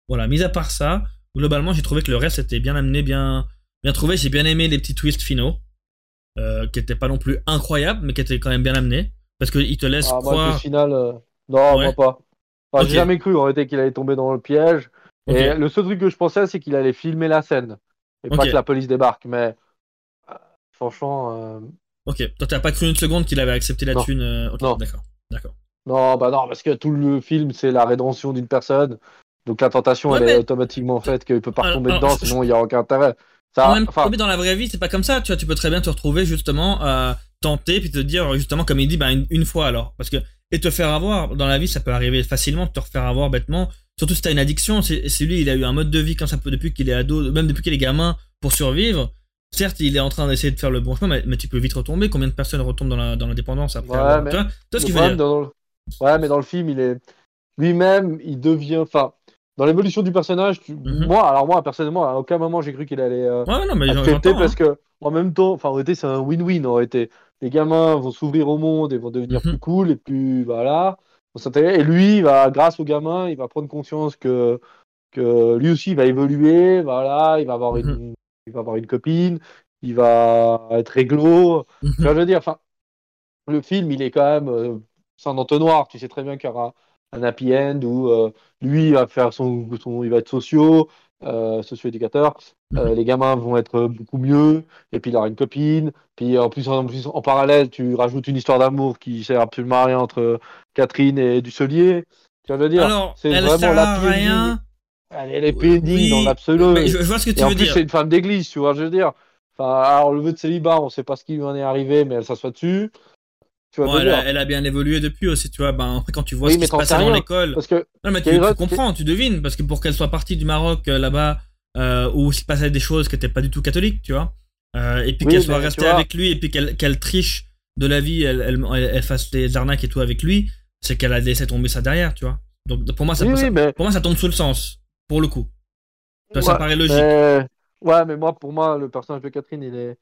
voilà, mis à part ça, globalement, j'ai trouvé que le reste était bien amené, bien, bien trouvé. J'ai bien aimé les petits twists finaux. Euh, qui était pas non plus incroyable, mais qui était quand même bien amené. Parce qu'il te laisse ah, croire. Moi, final, euh, non, moi pas. J'ai jamais cru en réalité qu'il allait tomber dans le piège. Et le seul truc que je pensais, c'est qu'il allait filmer la scène. Et pas que la police débarque. Mais euh, franchement. Ok, toi t'as pas cru une seconde qu'il avait accepté la thune. non. D'accord. D'accord. Non, bah non, parce que tout le film, c'est la rédemption d'une personne. Donc la tentation, elle est automatiquement faite qu'il peut pas retomber dedans, sinon il y a aucun intérêt. Ça, même dans la vraie vie, c'est pas comme ça. Tu vois, tu peux très bien te retrouver justement à tenter puis te dire justement comme il dit, bah, une, fois alors, parce que et te faire avoir dans la vie, ça peut arriver facilement de te refaire avoir bêtement. Surtout si t'as une addiction. C'est lui, il a eu un mode de vie quand ça peut depuis qu'il est ado, même depuis qu'il est gamin pour survivre. Certes, il est en train d'essayer de faire le bon chemin, mais, tu peux vite retomber. Combien de personnes retombent dans la, dans la dépendance après ouais, mais, ce qu'il Ouais, mais dans le film, il est lui-même, il devient. Enfin, dans l'évolution du personnage, mhm. moi, alors moi, personnellement, à aucun moment j'ai cru qu'il allait euh, ouais, mais accepter parce hein. que en même temps, enfin, en réalité, c'est un win-win. En réalité, les gamins vont s'ouvrir au monde et vont devenir mhm. plus cool et puis voilà. Et lui, va, grâce au gamin, il va prendre conscience que, que lui aussi va évoluer, voilà, il va avoir une, mhm. il va avoir une copine, il va être réglo. Je veux dire, enfin, le film, il est quand même euh, sans entonnoir. Tu sais très bien qu'il y aura un happy end où euh, lui va faire son, son, il va être socio, euh, socio-éducateur. Euh, mhm. les gamins vont être beaucoup mieux, et puis il aura une copine. Puis en plus, en, plus, en parallèle, tu rajoutes une histoire d'amour qui sert absolument à rien entre Catherine et Dusselier. Tu veux dire, Alors, c'est vraiment sert la rien. Elle est pending dans l'absolu. Je, vois ce que tu et veux en plus, dire. c'est une femme d'église, tu vois, je veux dire? Enfin, alors, le vœu de célibat, on sait pas ce qui lui en est arrivé, mais elle s'assoit dessus elle, a, bien évolué depuis aussi, tu vois. Ben, après, quand tu vois ce qui se passait dans l'école. Parce que non, mais tu, comprends, tu devines. Parce que pour qu'elle soit partie du Maroc euh, là-bas, euh, où il se passait des choses qui n'étaient pas du tout catholiques, tu vois. Euh, et puis qu'elle soit restée avec lui, et puis qu'elle triche de la vie, elle, elle, elle, fasse des arnaques et tout avec lui, c'est qu'elle a laissé tomber ça derrière, tu vois. Donc pour moi, ça, pour moi, ça tombe sous le sens, pour le coup. Ça, paraît logique. Ouais, mais moi, pour moi, le personnage de Catherine, il est.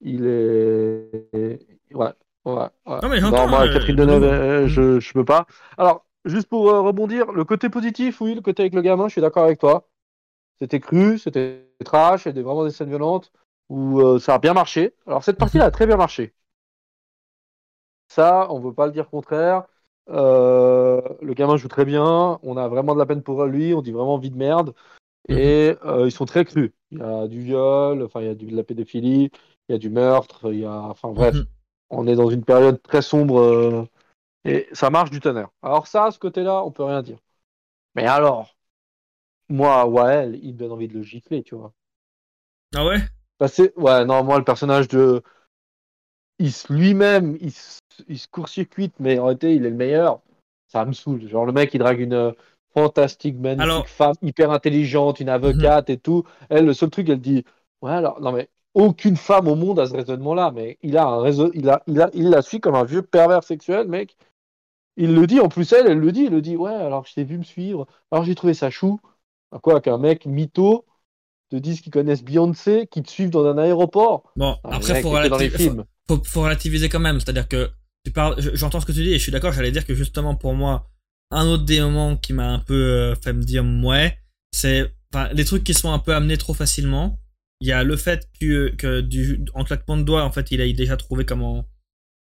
Il est. Ouais, Ouais, Non, mais non, moi, Catherine Deneuve, euh, je, je peux pas. Alors, juste pour euh, rebondir, le côté positif, oui, le côté avec le gamin, je suis d'accord avec toi. C'était cru, c'était trash, c'était vraiment des scènes violentes où euh, ça a bien marché. Alors, cette partie-là a très bien marché. Ça, on ne veut pas le dire contraire. le gamin joue très bien. On a vraiment de la peine pour lui. On dit vraiment vie de merde. Et mhm. ils sont très crus. Il y a du viol, enfin, il y a de la pédophilie, il y a du meurtre, il y a. Enfin, bref. Mhm on est dans une période très sombre euh, et ça marche du tonnerre. Alors ça, à ce côté-là, on peut rien dire. Mais alors, moi, Wael, il me donne envie de le gifler, tu vois. Ah ouais? Ouais, non, moi, le personnage de... Il lui-même, il, se court-circuite, mais en réalité, il est le meilleur. Ça me saoule. Genre, le mec, il drague une fantastique, magnifique femme, hyper intelligente, une avocate et tout. Elle, le seul truc, elle dit... Ouais, alors, non mais aucune femme au monde a ce raisonnement-là, mais il a un raison, il a, il a, il la suit comme un vieux pervers sexuel, mec. Il le dit, en plus elle, elle le dit, il le dit, ouais, alors je t'ai vu me suivre, alors j'ai trouvé ça chou. Quoi qu'un mec mytho te dise qu'ils connaissent Beyoncé, qui te suivent dans un aéroport. Bon, après, faut, faut, relativiser quand même, c'est-à-dire que tu parles, j'entends ce que tu dis et je suis d'accord, j'allais dire que justement pour moi, un autre des moments qui m'a un peu euh, fait me dire ouais, c'est les trucs qui sont un peu amenés trop facilement il y a le fait que, que du, en claquement de doigts, en fait, il a déjà trouvé comment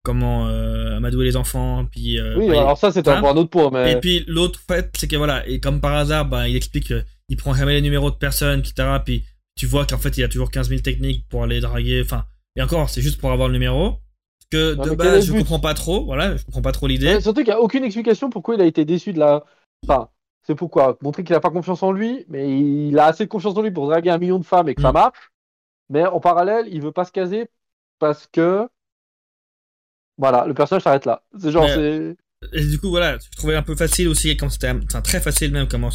comment euh, amadouer les enfants. Puis, euh, oui, alors ça, c'est un, autre point. Mais... Et puis l'autre fait, c'est que voilà, et comme par hasard, bah, il explique qu'il prend jamais les numéros de personnes, etc. Puis tu vois qu'en fait, il y a toujours 15 000 techniques pour aller draguer. Enfin, et encore, c'est juste pour avoir le numéro. Que de base, je comprends pas trop. Voilà, je comprends pas trop l'idée. Surtout qu'il n'y a aucune explication pourquoi il a été déçu de la. Enfin, c'est pourquoi Montrer qu'il n'a pas confiance en lui, mais il a assez de confiance en lui pour draguer un million de femmes et que ça mm. marche. Mais en parallèle, il veut pas se caser parce que. Voilà, le personnage s'arrête là. C'est genre, c'est. Et du coup, voilà, je trouvais un peu facile aussi, comme c'était très facile même, comment,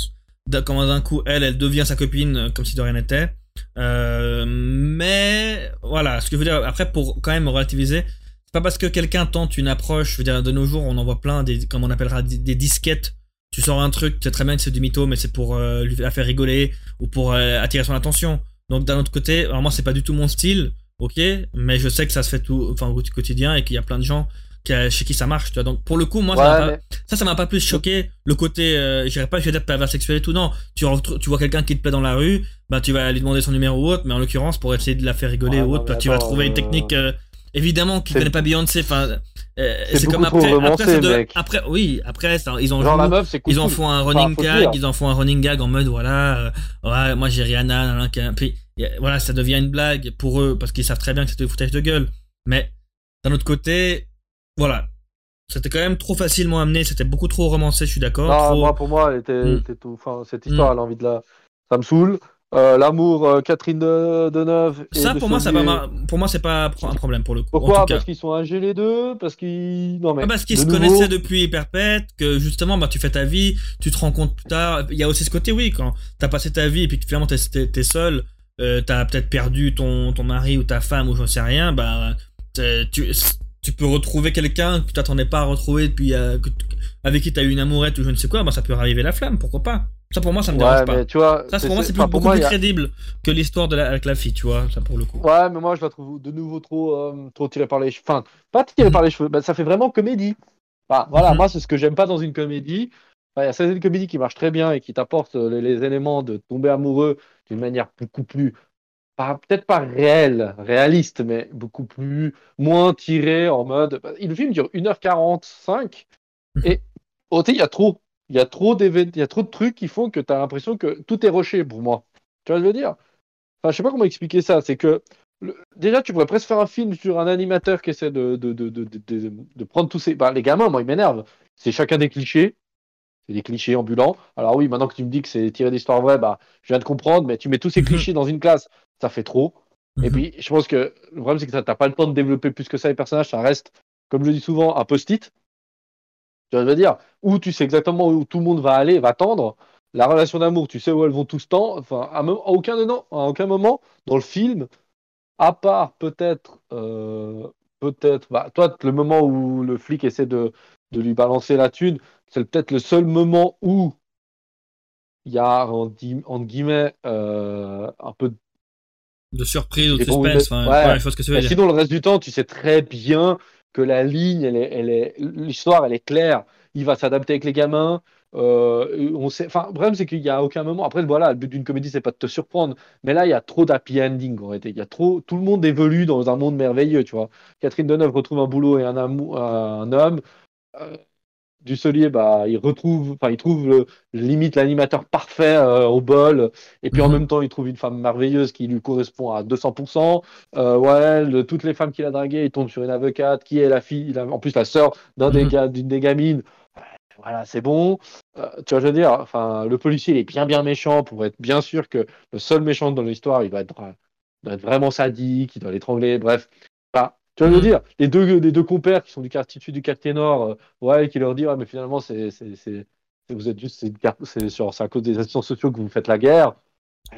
comment d'un coup, elle, elle devient sa copine euh, comme si de rien n'était. Euh, mais voilà, ce que je veux dire, après, pour quand même relativiser, c'est pas parce que quelqu'un tente une approche, je veux dire, de nos jours, on en voit plein, des, comme on appellera, des disquettes tu sors un truc, tu sais très bien que c'est du mytho, mais c'est pour euh, lui la faire rigoler ou pour euh, attirer son attention. Donc d'un autre côté, alors moi c'est pas du tout mon style, ok, mais je sais que ça se fait tout, enfin au quotidien et qu'il y a plein de gens qui, chez qui ça marche, tu vois. Donc pour le coup, moi ça, ça m'a pas plus choqué le côté, euh, j'irais pas je vais pervers sexuel et tout, non. Tu, tu vois quelqu'un qui te plaît dans la rue, bah tu vas lui demander son numéro ou autre, mais en l'occurrence pour essayer de la faire rigoler ou autre, bah, tu vas trouver une technique. Évidemment qui connaît pas Beyoncé, enfin euh, c'est comme après, après, après, oui, après, ils ont ils en font un running gag, ils en font un running gag en mode, voilà, euh, ouais, moi j'ai Rihanna, puis, voilà, ça devient une blague pour eux, parce qu'ils savent très bien que c'était du foutage de gueule. Mais, d'un autre côté, voilà. C'était quand même trop facilement amené, c'était beaucoup trop romancé, je suis d'accord. moi, pour moi, était, hmm. tout, enfin, cette histoire, elle a envie de la, ça me saoule. Euh, l'amour euh, Catherine de, Deneuve. ça, pour moi, ça va pour moi, c'est pas un problème pour le coup. Pourquoi? Parce qu'ils sont âgés les deux Parce qu'ils. Non, mais. Ah, parce qu'ils se connaissaient depuis perpète, que justement, bah, tu fais ta vie, tu te rends compte plus tard. Il y a aussi ce côté, oui, quand t'as passé ta vie et puis que finalement t'es es, seul, euh, t'as peut-être perdu ton, ton mari ou ta femme ou j'en sais rien, bah, tu, tu peux retrouver quelqu'un que tu t'attendais pas à retrouver depuis, euh, avec qui t'as eu une amourette ou je ne sais quoi, bah, ça peut arriver la flamme, pourquoi pas? Ça pour moi ça me dérange pas. tu vois, ça pour moi c'est beaucoup plus crédible que l'histoire de la, avec la fille, tu vois, ça pour le coup. Ouais, mais moi je la trouve de nouveau trop, euh, trop tirée par les cheveux. Enfin, pas tirée par les cheveux, bah, ça fait vraiment comédie. Bah, voilà, mhm. moi, c'est ce que j'aime pas dans une comédie. Il y a certaines comédies qui marchent très bien et qui t'apportent euh, les, éléments de tomber amoureux d'une manière beaucoup plus, peut-être pas réelle, réaliste, mais beaucoup plus, moins tiré en mode. Bah, le film dure 1h45 mhm. et au il y a trop. Il y a trop il y a trop de trucs qui font que tu as l'impression que tout est rushé pour moi. Tu vois ce que je veux dire? Enfin, je sais pas comment expliquer ça. C'est que déjà, tu pourrais presque faire un film sur un animateur qui essaie de, de, de, de prendre tous ces. Bah, les gamins, moi, ils m'énervent. C'est chacun des clichés. C'est des clichés ambulants. Alors, oui, maintenant que tu me dis que c'est tiré d'histoire vraie, bah, je viens de comprendre, mais tu mets tous ces mhm. clichés dans une classe, ça fait trop. Et mhm. puis, je pense que le problème, c'est que tu n'as pas le temps de développer plus que ça les personnages. Ça reste, comme je dis souvent, un post-it. Tu vois, je veux dire, où tu sais exactement où tout le monde va aller, va tendre. La relation d'amour, tu sais où elles vont tout ce temps. Enfin, à, aucun, à aucun moment dans le film, à part peut-être, euh, peut-être, bah, toi, le moment où le flic essaie de, de lui balancer la thune, c'est peut-être le seul moment où il y a, entre guillemets, euh, un peu de surprise ou de suspense. Enfin, que dire. Sinon, le reste du temps, tu sais très bien que la ligne, elle est, l'histoire, elle est claire. Il va s'adapter avec les gamins. Euh, on sait, enfin, le problème, c'est qu'il n'y a aucun moment. Après, voilà, le but d'une comédie, c'est pas de te surprendre. Mais là, il y a trop d'happy ending en Il y a trop, tout le monde évolue dans un monde merveilleux, tu vois. Catherine Deneuve retrouve un boulot et un, amour, un homme. Euh, du Solier, bah, il retrouve, enfin, il trouve le, limite l'animateur parfait euh, au bol, et puis en mhm. même temps, il trouve une femme merveilleuse qui lui correspond à 200%. Euh, ouais, toutes les femmes qu'il a draguées, il tombe sur une avocate qui est la fille, en plus la sœur d'un des, mhm. d'une des gamines. Voilà, c'est bon. Euh, tu vois, je veux dire, enfin, le policier, il est bien, bien méchant pour être bien sûr que le seul méchant dans l'histoire, il va être, doit être vraiment sadique, il doit l'étrangler, bref. Tu vas me mm. dire, les deux, les deux compères qui sont du quartier du quartier nord, euh, ouais, qui leur disent, ouais, mais finalement, c'est, vous êtes juste, c'est, à cause des assistants sociaux que vous faites la guerre.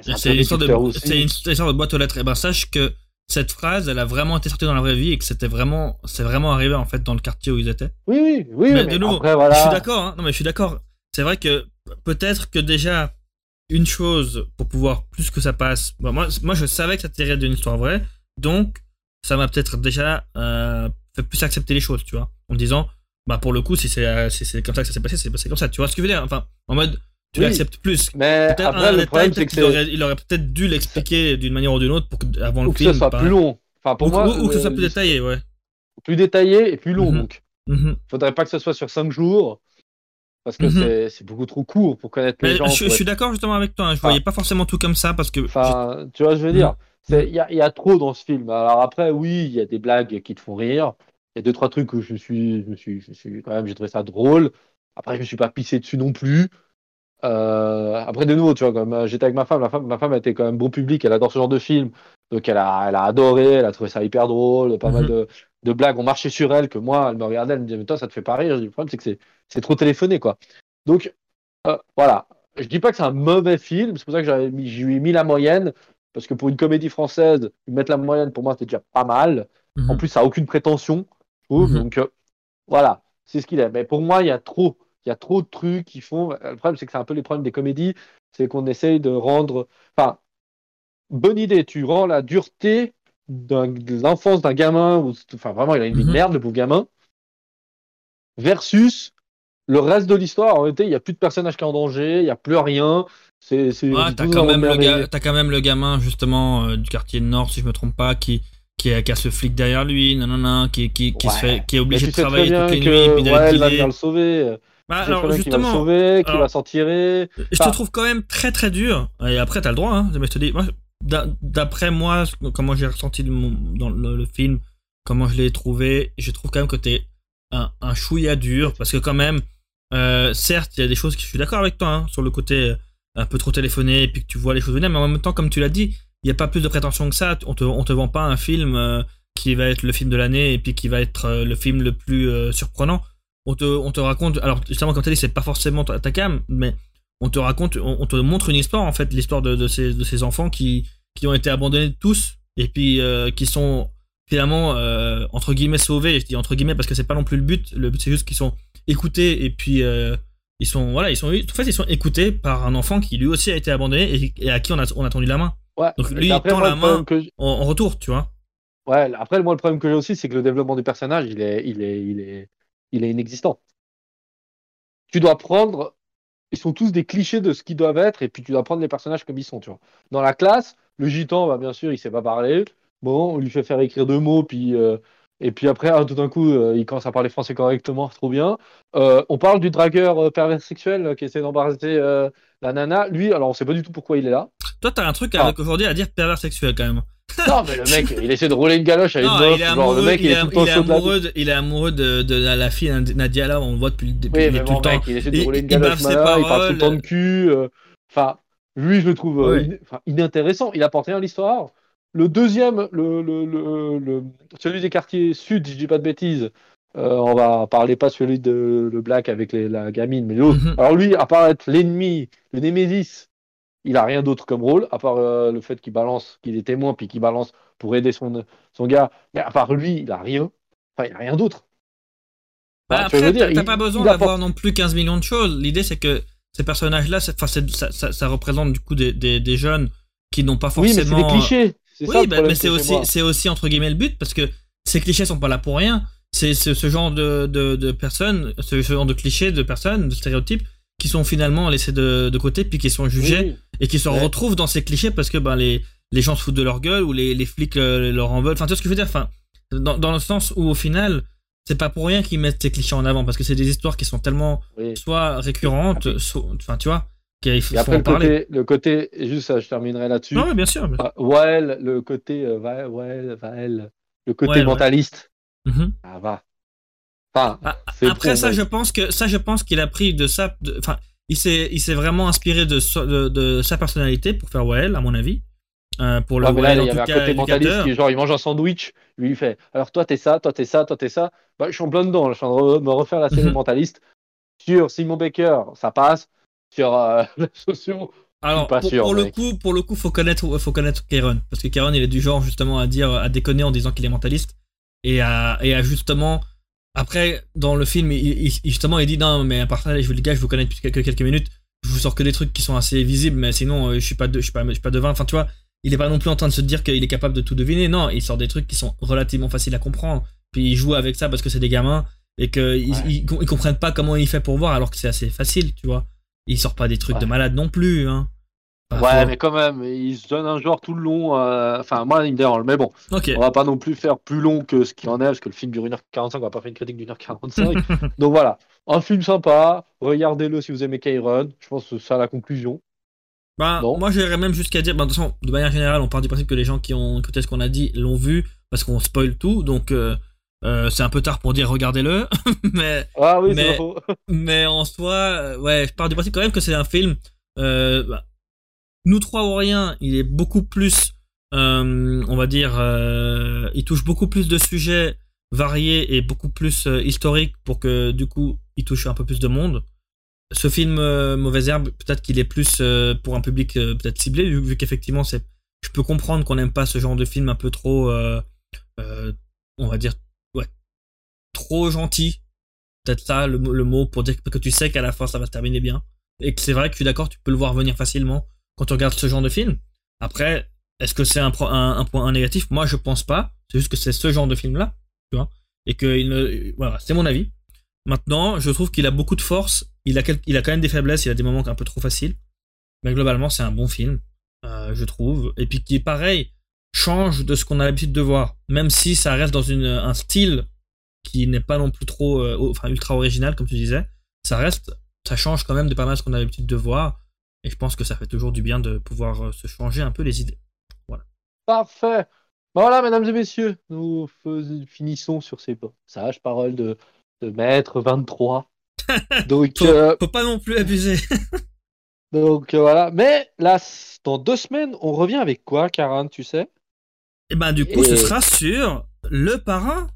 C'est une, histoire de, une histoire de boîte aux lettres. Et ben, sache que cette phrase, elle a vraiment été sortie dans la vraie vie et que c'était vraiment, c'est vraiment arrivé en fait dans le quartier où ils étaient. Oui, oui, oui. Mais, de nouveau, après, voilà. je suis d'accord. Hein. non, mais je suis d'accord. C'est vrai que peut-être que déjà une chose pour pouvoir plus que ça passe. moi, moi, je savais que ça tirait d'une histoire vraie, donc ça m'a peut-être déjà euh, fait plus accepter les choses, tu vois, en me disant, bah pour le coup, si c'est euh, comme ça que ça s'est passé, c'est passé comme ça, tu vois ce que je veux dire? Enfin, en mode, tu l'acceptes plus. Mais après, le problème, c'est qu'il aurait, il aurait peut-être dû l'expliquer d'une manière ou d'une autre pour que, avant le film. que ce soit plus long. Enfin, pour ou, moi, ou, que ce soit plus détaillé, ouais. Plus détaillé et plus long, mhm. donc. Mhm. Faudrait pas que ce soit sur 5 jours. Parce que mhm. c'est beaucoup trop court pour connaître les gens. Je, suis d'accord justement avec toi. Hein. Je voyais pas forcément tout comme ça parce que. Enfin, tu vois, je veux dire? Il y a, y a, trop dans ce film. Alors après, oui, il y a des blagues qui te font rire. Il y a deux, trois trucs où je suis, je suis, je suis quand même, j'ai trouvé ça drôle. Après, je me suis pas pissé dessus non plus. Euh, après, de nouveau, tu vois, comme euh, j'étais avec ma femme, ma femme, ma femme était quand même bon public, elle adore ce genre de film. Donc, elle a, elle a adoré, elle a trouvé ça hyper drôle, pas mal mhm. de, de, blagues ont marché sur elle, que moi, elle me regardait, elle me disait, mais toi, ça te fait pas rire. Le problème, c'est que c'est trop téléphoné, quoi. Donc, euh, voilà. Je dis pas que c'est un mauvais film, c'est pour ça que j'ai mis, mis la moyenne. Parce que pour une comédie française, mettre la moyenne, pour moi, c'était déjà pas mal. En mhm. plus, ça n'a aucune prétention. Mhm. Donc, euh, voilà, c'est ce qu'il est. Mais pour moi, il y a trop. Il y a trop de trucs qui font. Le problème, c'est que c'est un peu les problèmes des comédies. C'est qu'on essaye de rendre. Enfin, bonne idée. Tu rends la dureté de l'enfance d'un gamin. Enfin, vraiment, il a une vie de mhm. merde, le pauvre gamin. Versus le reste de l'histoire. En réalité, il n'y a plus de personnages qui sont en danger. Il n'y a plus rien. C'est, t'as quand, même le quand même le gamin, justement, euh, du quartier nord, si je me trompe pas, qui, qui, a, qui a ce flic derrière lui, non, non, non, qui, qui, qui, se fait, qui est obligé de travailler toutes les nuits. Puis ouais, il va venir le sauver. Bah, alors, justement, qui va le sauver, qui va s'en tirer. Je te trouve quand même très très dur. Et après, t'as le droit, hein. Mais je te dis, d'après moi, comment j'ai ressenti dans le, film, comment je l'ai trouvé, je trouve quand même que t'es un, un chouïa dur. Parce que quand même, euh, certes, il y a des choses que je suis d'accord avec toi, hein, sur le côté un peu trop téléphoné et puis que tu vois les choses venir, mais en même temps, comme tu l'as dit, il n'y a pas plus de prétention que ça. On te, on te vend pas un film euh, qui va être le film de l'année et puis qui va être euh, le film le plus euh, surprenant. On te, on te raconte, alors justement, comme tu as dit, c'est pas forcément ta, cam, mais on te raconte, on, te montre une histoire, en fait, l'histoire de, de, ces, de ces enfants qui, qui ont été abandonnés tous et puis qui sont finalement, entre guillemets, sauvés. Je dis entre guillemets parce que c'est pas non plus le but. Le but, c'est juste qu'ils sont écoutés et puis ils sont voilà ils sont en fait ils sont écoutés par un enfant qui lui aussi a été abandonné et, à qui on a on a tendu la main ouais, donc lui il tend la main en, retour tu vois ouais après moi le problème que j'ai aussi c'est que le développement du personnage il est il est il est il est inexistant. Tu dois prendre, ils sont tous des clichés de ce qu'ils doivent être, et puis tu dois prendre les personnages comme ils sont, tu vois. Dans la classe, le gitan, bah, bien sûr, il sait pas parler. Bon, on lui fait faire écrire deux mots, puis euh, et puis après, ah, tout d'un coup, euh, il commence à parler français correctement, trop bien. Euh, on parle du dragueur pervers sexuel qui essaie d'embarrasser la nana. Lui, alors on sait pas du tout pourquoi il est là. Toi, t'as un truc ah. aujourd'hui à dire pervers sexuel quand même. Non, mais le mec, il essaie de rouler une galoche avec une il est amoureux, le mec, il, est, tout il est amoureux, de, il est amoureux de, de, la fille Nadia là, on le voit depuis, depuis oui, mais tout le temps. il essaie de rouler une galoche, il, il parle tout le temps de cul. Enfin, lui, je le trouve inintéressant. Il apporte rien à l'histoire. Le deuxième, le, le, le, celui des quartiers sud, si je dis pas de bêtises, euh, on va parler pas celui de le Black avec la gamine, mais l'autre. Mhm. Alors lui, à part être l'ennemi, le Némésis, il a rien d'autre comme rôle, à part euh, le fait qu'il balance, qu'il est témoin, puis qu'il balance pour aider son, son gars. Mais à part lui, il a rien. Enfin, il a rien d'autre. Bah, après, t'as pas besoin d'avoir non plus 15 millions de choses. L'idée, c'est que ces personnages-là, ça, ça, ça, représente du coup des, des, des jeunes qui n'ont pas forcément. Oui, mais c'est des clichés. Oui, bah, mais c'est aussi, c'est aussi entre guillemets le but parce que ces clichés sont pas là pour rien. C'est ce, genre de, de, de personnes, ce, genre de clichés de personnes, de stéréotypes qui sont finalement laissés de, de côté puis qui sont jugés et qui se retrouvent dans ces clichés parce que ben les les gens se foutent de leur gueule ou les, les flics euh, leur en veulent. Enfin, tu vois ce que je veux dire? Enfin, dans, dans le sens où au final, c'est pas pour rien qu'ils mettent ces clichés en avant parce que c'est des histoires qui sont tellement soit récurrentes, soit, enfin tu vois, et après, le côté, le côté, juste ça, je terminerai là-dessus. Non, bien sûr. Ah, ouais, le côté, euh, ouais, le côté mentaliste. Mhm. Ah, va. Enfin, ah, après, ça, je pense que, ça, je pense qu'il a pris de ça, enfin, il s'est, il s'est vraiment inspiré de, de, de, sa personnalité pour faire Well, à mon avis. Euh, pour le là, il y avait un côté mentaliste qui, genre, il mange un sandwich, lui, il fait, alors toi, t'es ça, toi, t'es ça, toi, t'es ça. Bah, je suis en plein dedans, je suis en train de me refaire la série mhm. mentaliste. Sur Simon Baker, ça passe sur euh, les sociaux. Alors, pas pour, sûr, pour le coup, pour le coup, faut connaître, faut connaître Kieron, parce que Kieron, il est du genre justement à dire, à déconner en disant qu'il est mentaliste, et à, et à justement, après, dans le film, il, justement, il dit non, mais à part ça, je les gars, je vous connais depuis quelques, quelques minutes, je vous sors que des trucs qui sont assez visibles, mais sinon, euh, je suis pas de, je suis pas, je suis pas devin. Enfin, tu vois, il est pas non plus en train de se dire qu'il est capable de tout deviner. Non, il sort des trucs qui sont relativement faciles à comprendre. Puis il joue avec ça parce que c'est des gamins et qu'ils ils, comprennent pas comment il fait pour voir alors que c'est assez facile, tu vois il sort pas des trucs de malade non plus. Hein. Ouais, mais quand même, il se donne un genre tout le long. Euh, enfin, moi, il me dérange. Mais bon, on va pas non plus faire plus long que ce qu'il en est, parce que le film dure 1h45, on va pas faire une critique d'une heure 45. Donc voilà, un film sympa. Regardez-le si vous aimez Kairon. Je pense que c'est ça la conclusion. Bah, moi, j'irais même jusqu'à dire, bah, de toute façon, de manière générale, on part du principe que les gens qui ont écouté ce qu'on a dit l'ont vu, parce qu'on spoil tout. Donc, euh, euh, c'est un peu tard pour dire regardez-le, mais ah oui, mais, mais en soi, ouais, je pars du principe quand même que c'est un film. Euh, bah, nous trois ou rien, il est beaucoup plus, euh, on va dire, euh, il touche beaucoup plus de sujets variés et beaucoup plus historiques pour que du coup, il touche un peu plus de monde. Ce film Mauvaise Herbe, peut-être qu'il est plus pour un public peut-être ciblé, vu, qu'effectivement, c'est, je peux comprendre qu'on n'aime pas ce genre de film un peu trop, on va dire trop gentil. Peut-être ça le, mot pour dire que, tu sais qu'à la fin ça va se terminer bien. Et que c'est vrai que tu es d'accord, tu peux le voir venir facilement quand tu regardes ce genre de film. Après, est-ce que c'est un, point négatif? Moi je pense pas. C'est juste que c'est ce genre de film là. Tu vois Et que voilà, c'est mon avis. Maintenant, je trouve qu'il a beaucoup de force. Il a, a quand même des faiblesses. Il a des moments un peu trop faciles. Mais globalement, c'est un bon film, euh, je trouve. Et puis qui pareil, change de ce qu'on a l'habitude de voir. Même si ça reste dans un style qui n'est pas non plus trop, euh, ultra original comme tu disais, ça reste, ça change quand même de pas mal ce qu'on a l'habitude de voir. Et je pense que ça fait toujours du bien de pouvoir euh, se changer un peu les idées. Voilà. Parfait. Voilà, mesdames et messieurs, nous finissons sur ces sages paroles de, de maître 23. Donc, faut, euh, faut pas non plus abuser. donc voilà. Mais là, dans deux semaines, on revient avec quoi, Karan, tu sais? Eh ben du coup, ce sera sur le parrain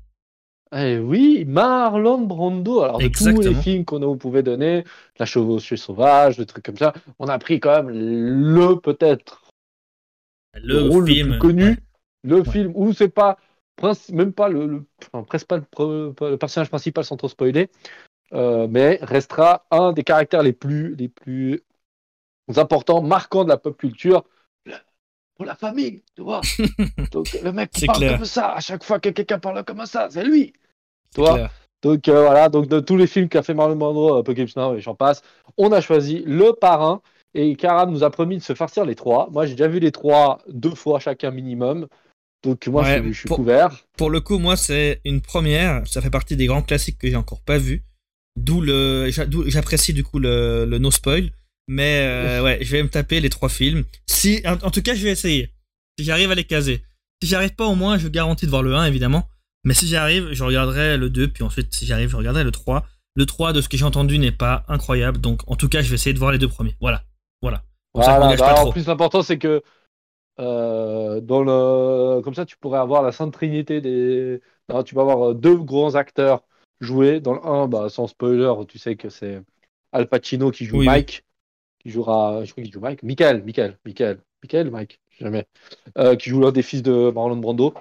eh oui, Marlon Brando. Alors, de tous les films qu'on vous pouvait donner, La chevauchée sauvage, des trucs comme ça, on a pris quand même le peut-être le, rôle film, le plus connu, le film où c'est pas même pas le, presque pas le, personnage principal sans trop spoiler, euh, mais restera un des caractères les plus les plus importants, marquants de la pop culture pour la famille, tu vois. Donc le mec qui parle comme ça, à chaque fois que quelqu'un parle comme ça, c'est lui. Toi, Donc voilà, donc de tous les films qu'a fait Marlon Brando, Apocalypse Now et j'en passe, on a choisi Le Parrain. Et Karam nous a promis de se farcir les trois. Moi, j'ai déjà vu les trois deux fois chacun minimum. Donc moi, je, suis couvert. Pour le coup, moi, c'est une première. Ça fait partie des grands classiques que j'ai encore pas vu. D'où le, j'apprécie du coup le, no spoil. Mais euh, ouais, je vais me taper les trois films. Si, en, tout cas, je vais essayer. Si j'arrive à les caser. Si j'arrive pas, au moins, je garantis de voir le 1, évidemment. Mais si j'arrive, je regarderai le 2, puis ensuite, si j'arrive, je regarderai le 3. Le 3, de ce que j'ai entendu, n'est pas incroyable. Donc, en tout cas, je vais essayer de voir les deux premiers. Voilà. Voilà. Bah, en plus, l'important, c'est que euh, dans le... comme ça, tu pourrais avoir la sainte trinité des. tu vas avoir euh, deux grands acteurs jouer. Dans le 1, bah, sans spoiler, tu sais que c'est Al Pacino qui joue Mike, qui jouera. Je crois qu'il joue Mike. Michael, Michael, Michael, Michael, Mike, jamais. Euh, qui joue l'un des fils de Marlon Brando.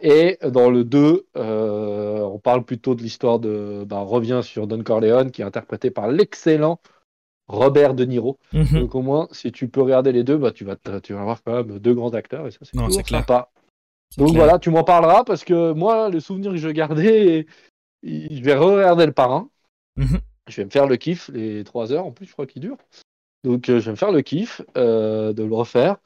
Et dans le 2, on parle plutôt de l'histoire de. On revient sur Don Corleone, qui est interprété par l'excellent Robert De Niro. Mhm. Donc au moins, si tu peux regarder les deux, bah, tu, vas, tu vas avoir quand même deux grands acteurs et ça c'est sympa. Donc voilà, tu m'en parleras parce que moi, le souvenir que je gardais, je vais re-regarder le parrain. Mhm. Je vais me faire le kiff, les trois heures en plus, je crois qu'il dure. Donc euh, je vais me faire le kiff euh, de le refaire.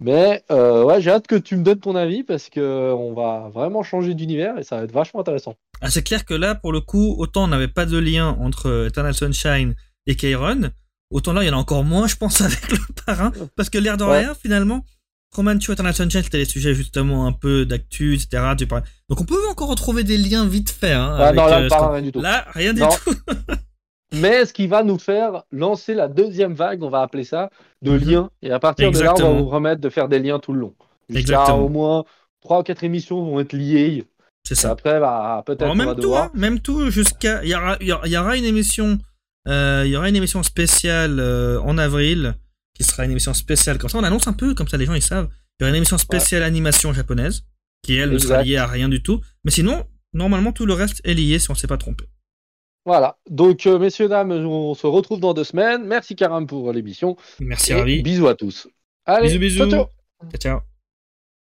Mais euh, ouais, j'ai hâte que tu me donnes ton avis parce que on va vraiment changer d'univers et ça va être vachement intéressant. Ah, c'est clair que là, pour le coup, autant on n'avait pas de lien entre Eternal Sunshine et Kairon, Autant là, il y en a encore moins, je pense, avec le parrain. Parce que l'air de rien, finalement, Roman tu Eternal Sunshine, c'était les sujets justement un peu d'actu, etc. Donc on peut encore retrouver des liens vite fait. Hein, ah, non, là, euh, parrain, rien du tout. Là, rien du tout. Mais ce qui va nous faire lancer la deuxième vague, on va appeler ça, de mhm. liens. Et à partir de là, on va vous remettre de faire des liens tout le long. Exactement. Au moins trois ou quatre émissions vont être liées. C'est ça. Après, bah, peut-être. Même, tout, hein, même tout, jusqu'à. Il y aura, y aura une émission euh, il y aura une émission spéciale euh, en avril, qui sera une émission spéciale. Comme ça, on annonce un peu, comme ça les gens ils savent. Il y aura une émission spéciale animation japonaise, qui elle ne sera liée à rien du tout. Mais sinon, normalement, tout le reste est lié si on ne s'est pas trompé. Voilà. Donc, euh, messieurs, dames, on se retrouve dans deux semaines. Merci, Karam, pour l'émission. Merci, Ravi. Bisous à tous. Allez, bisous, bisous. ciao. ciao.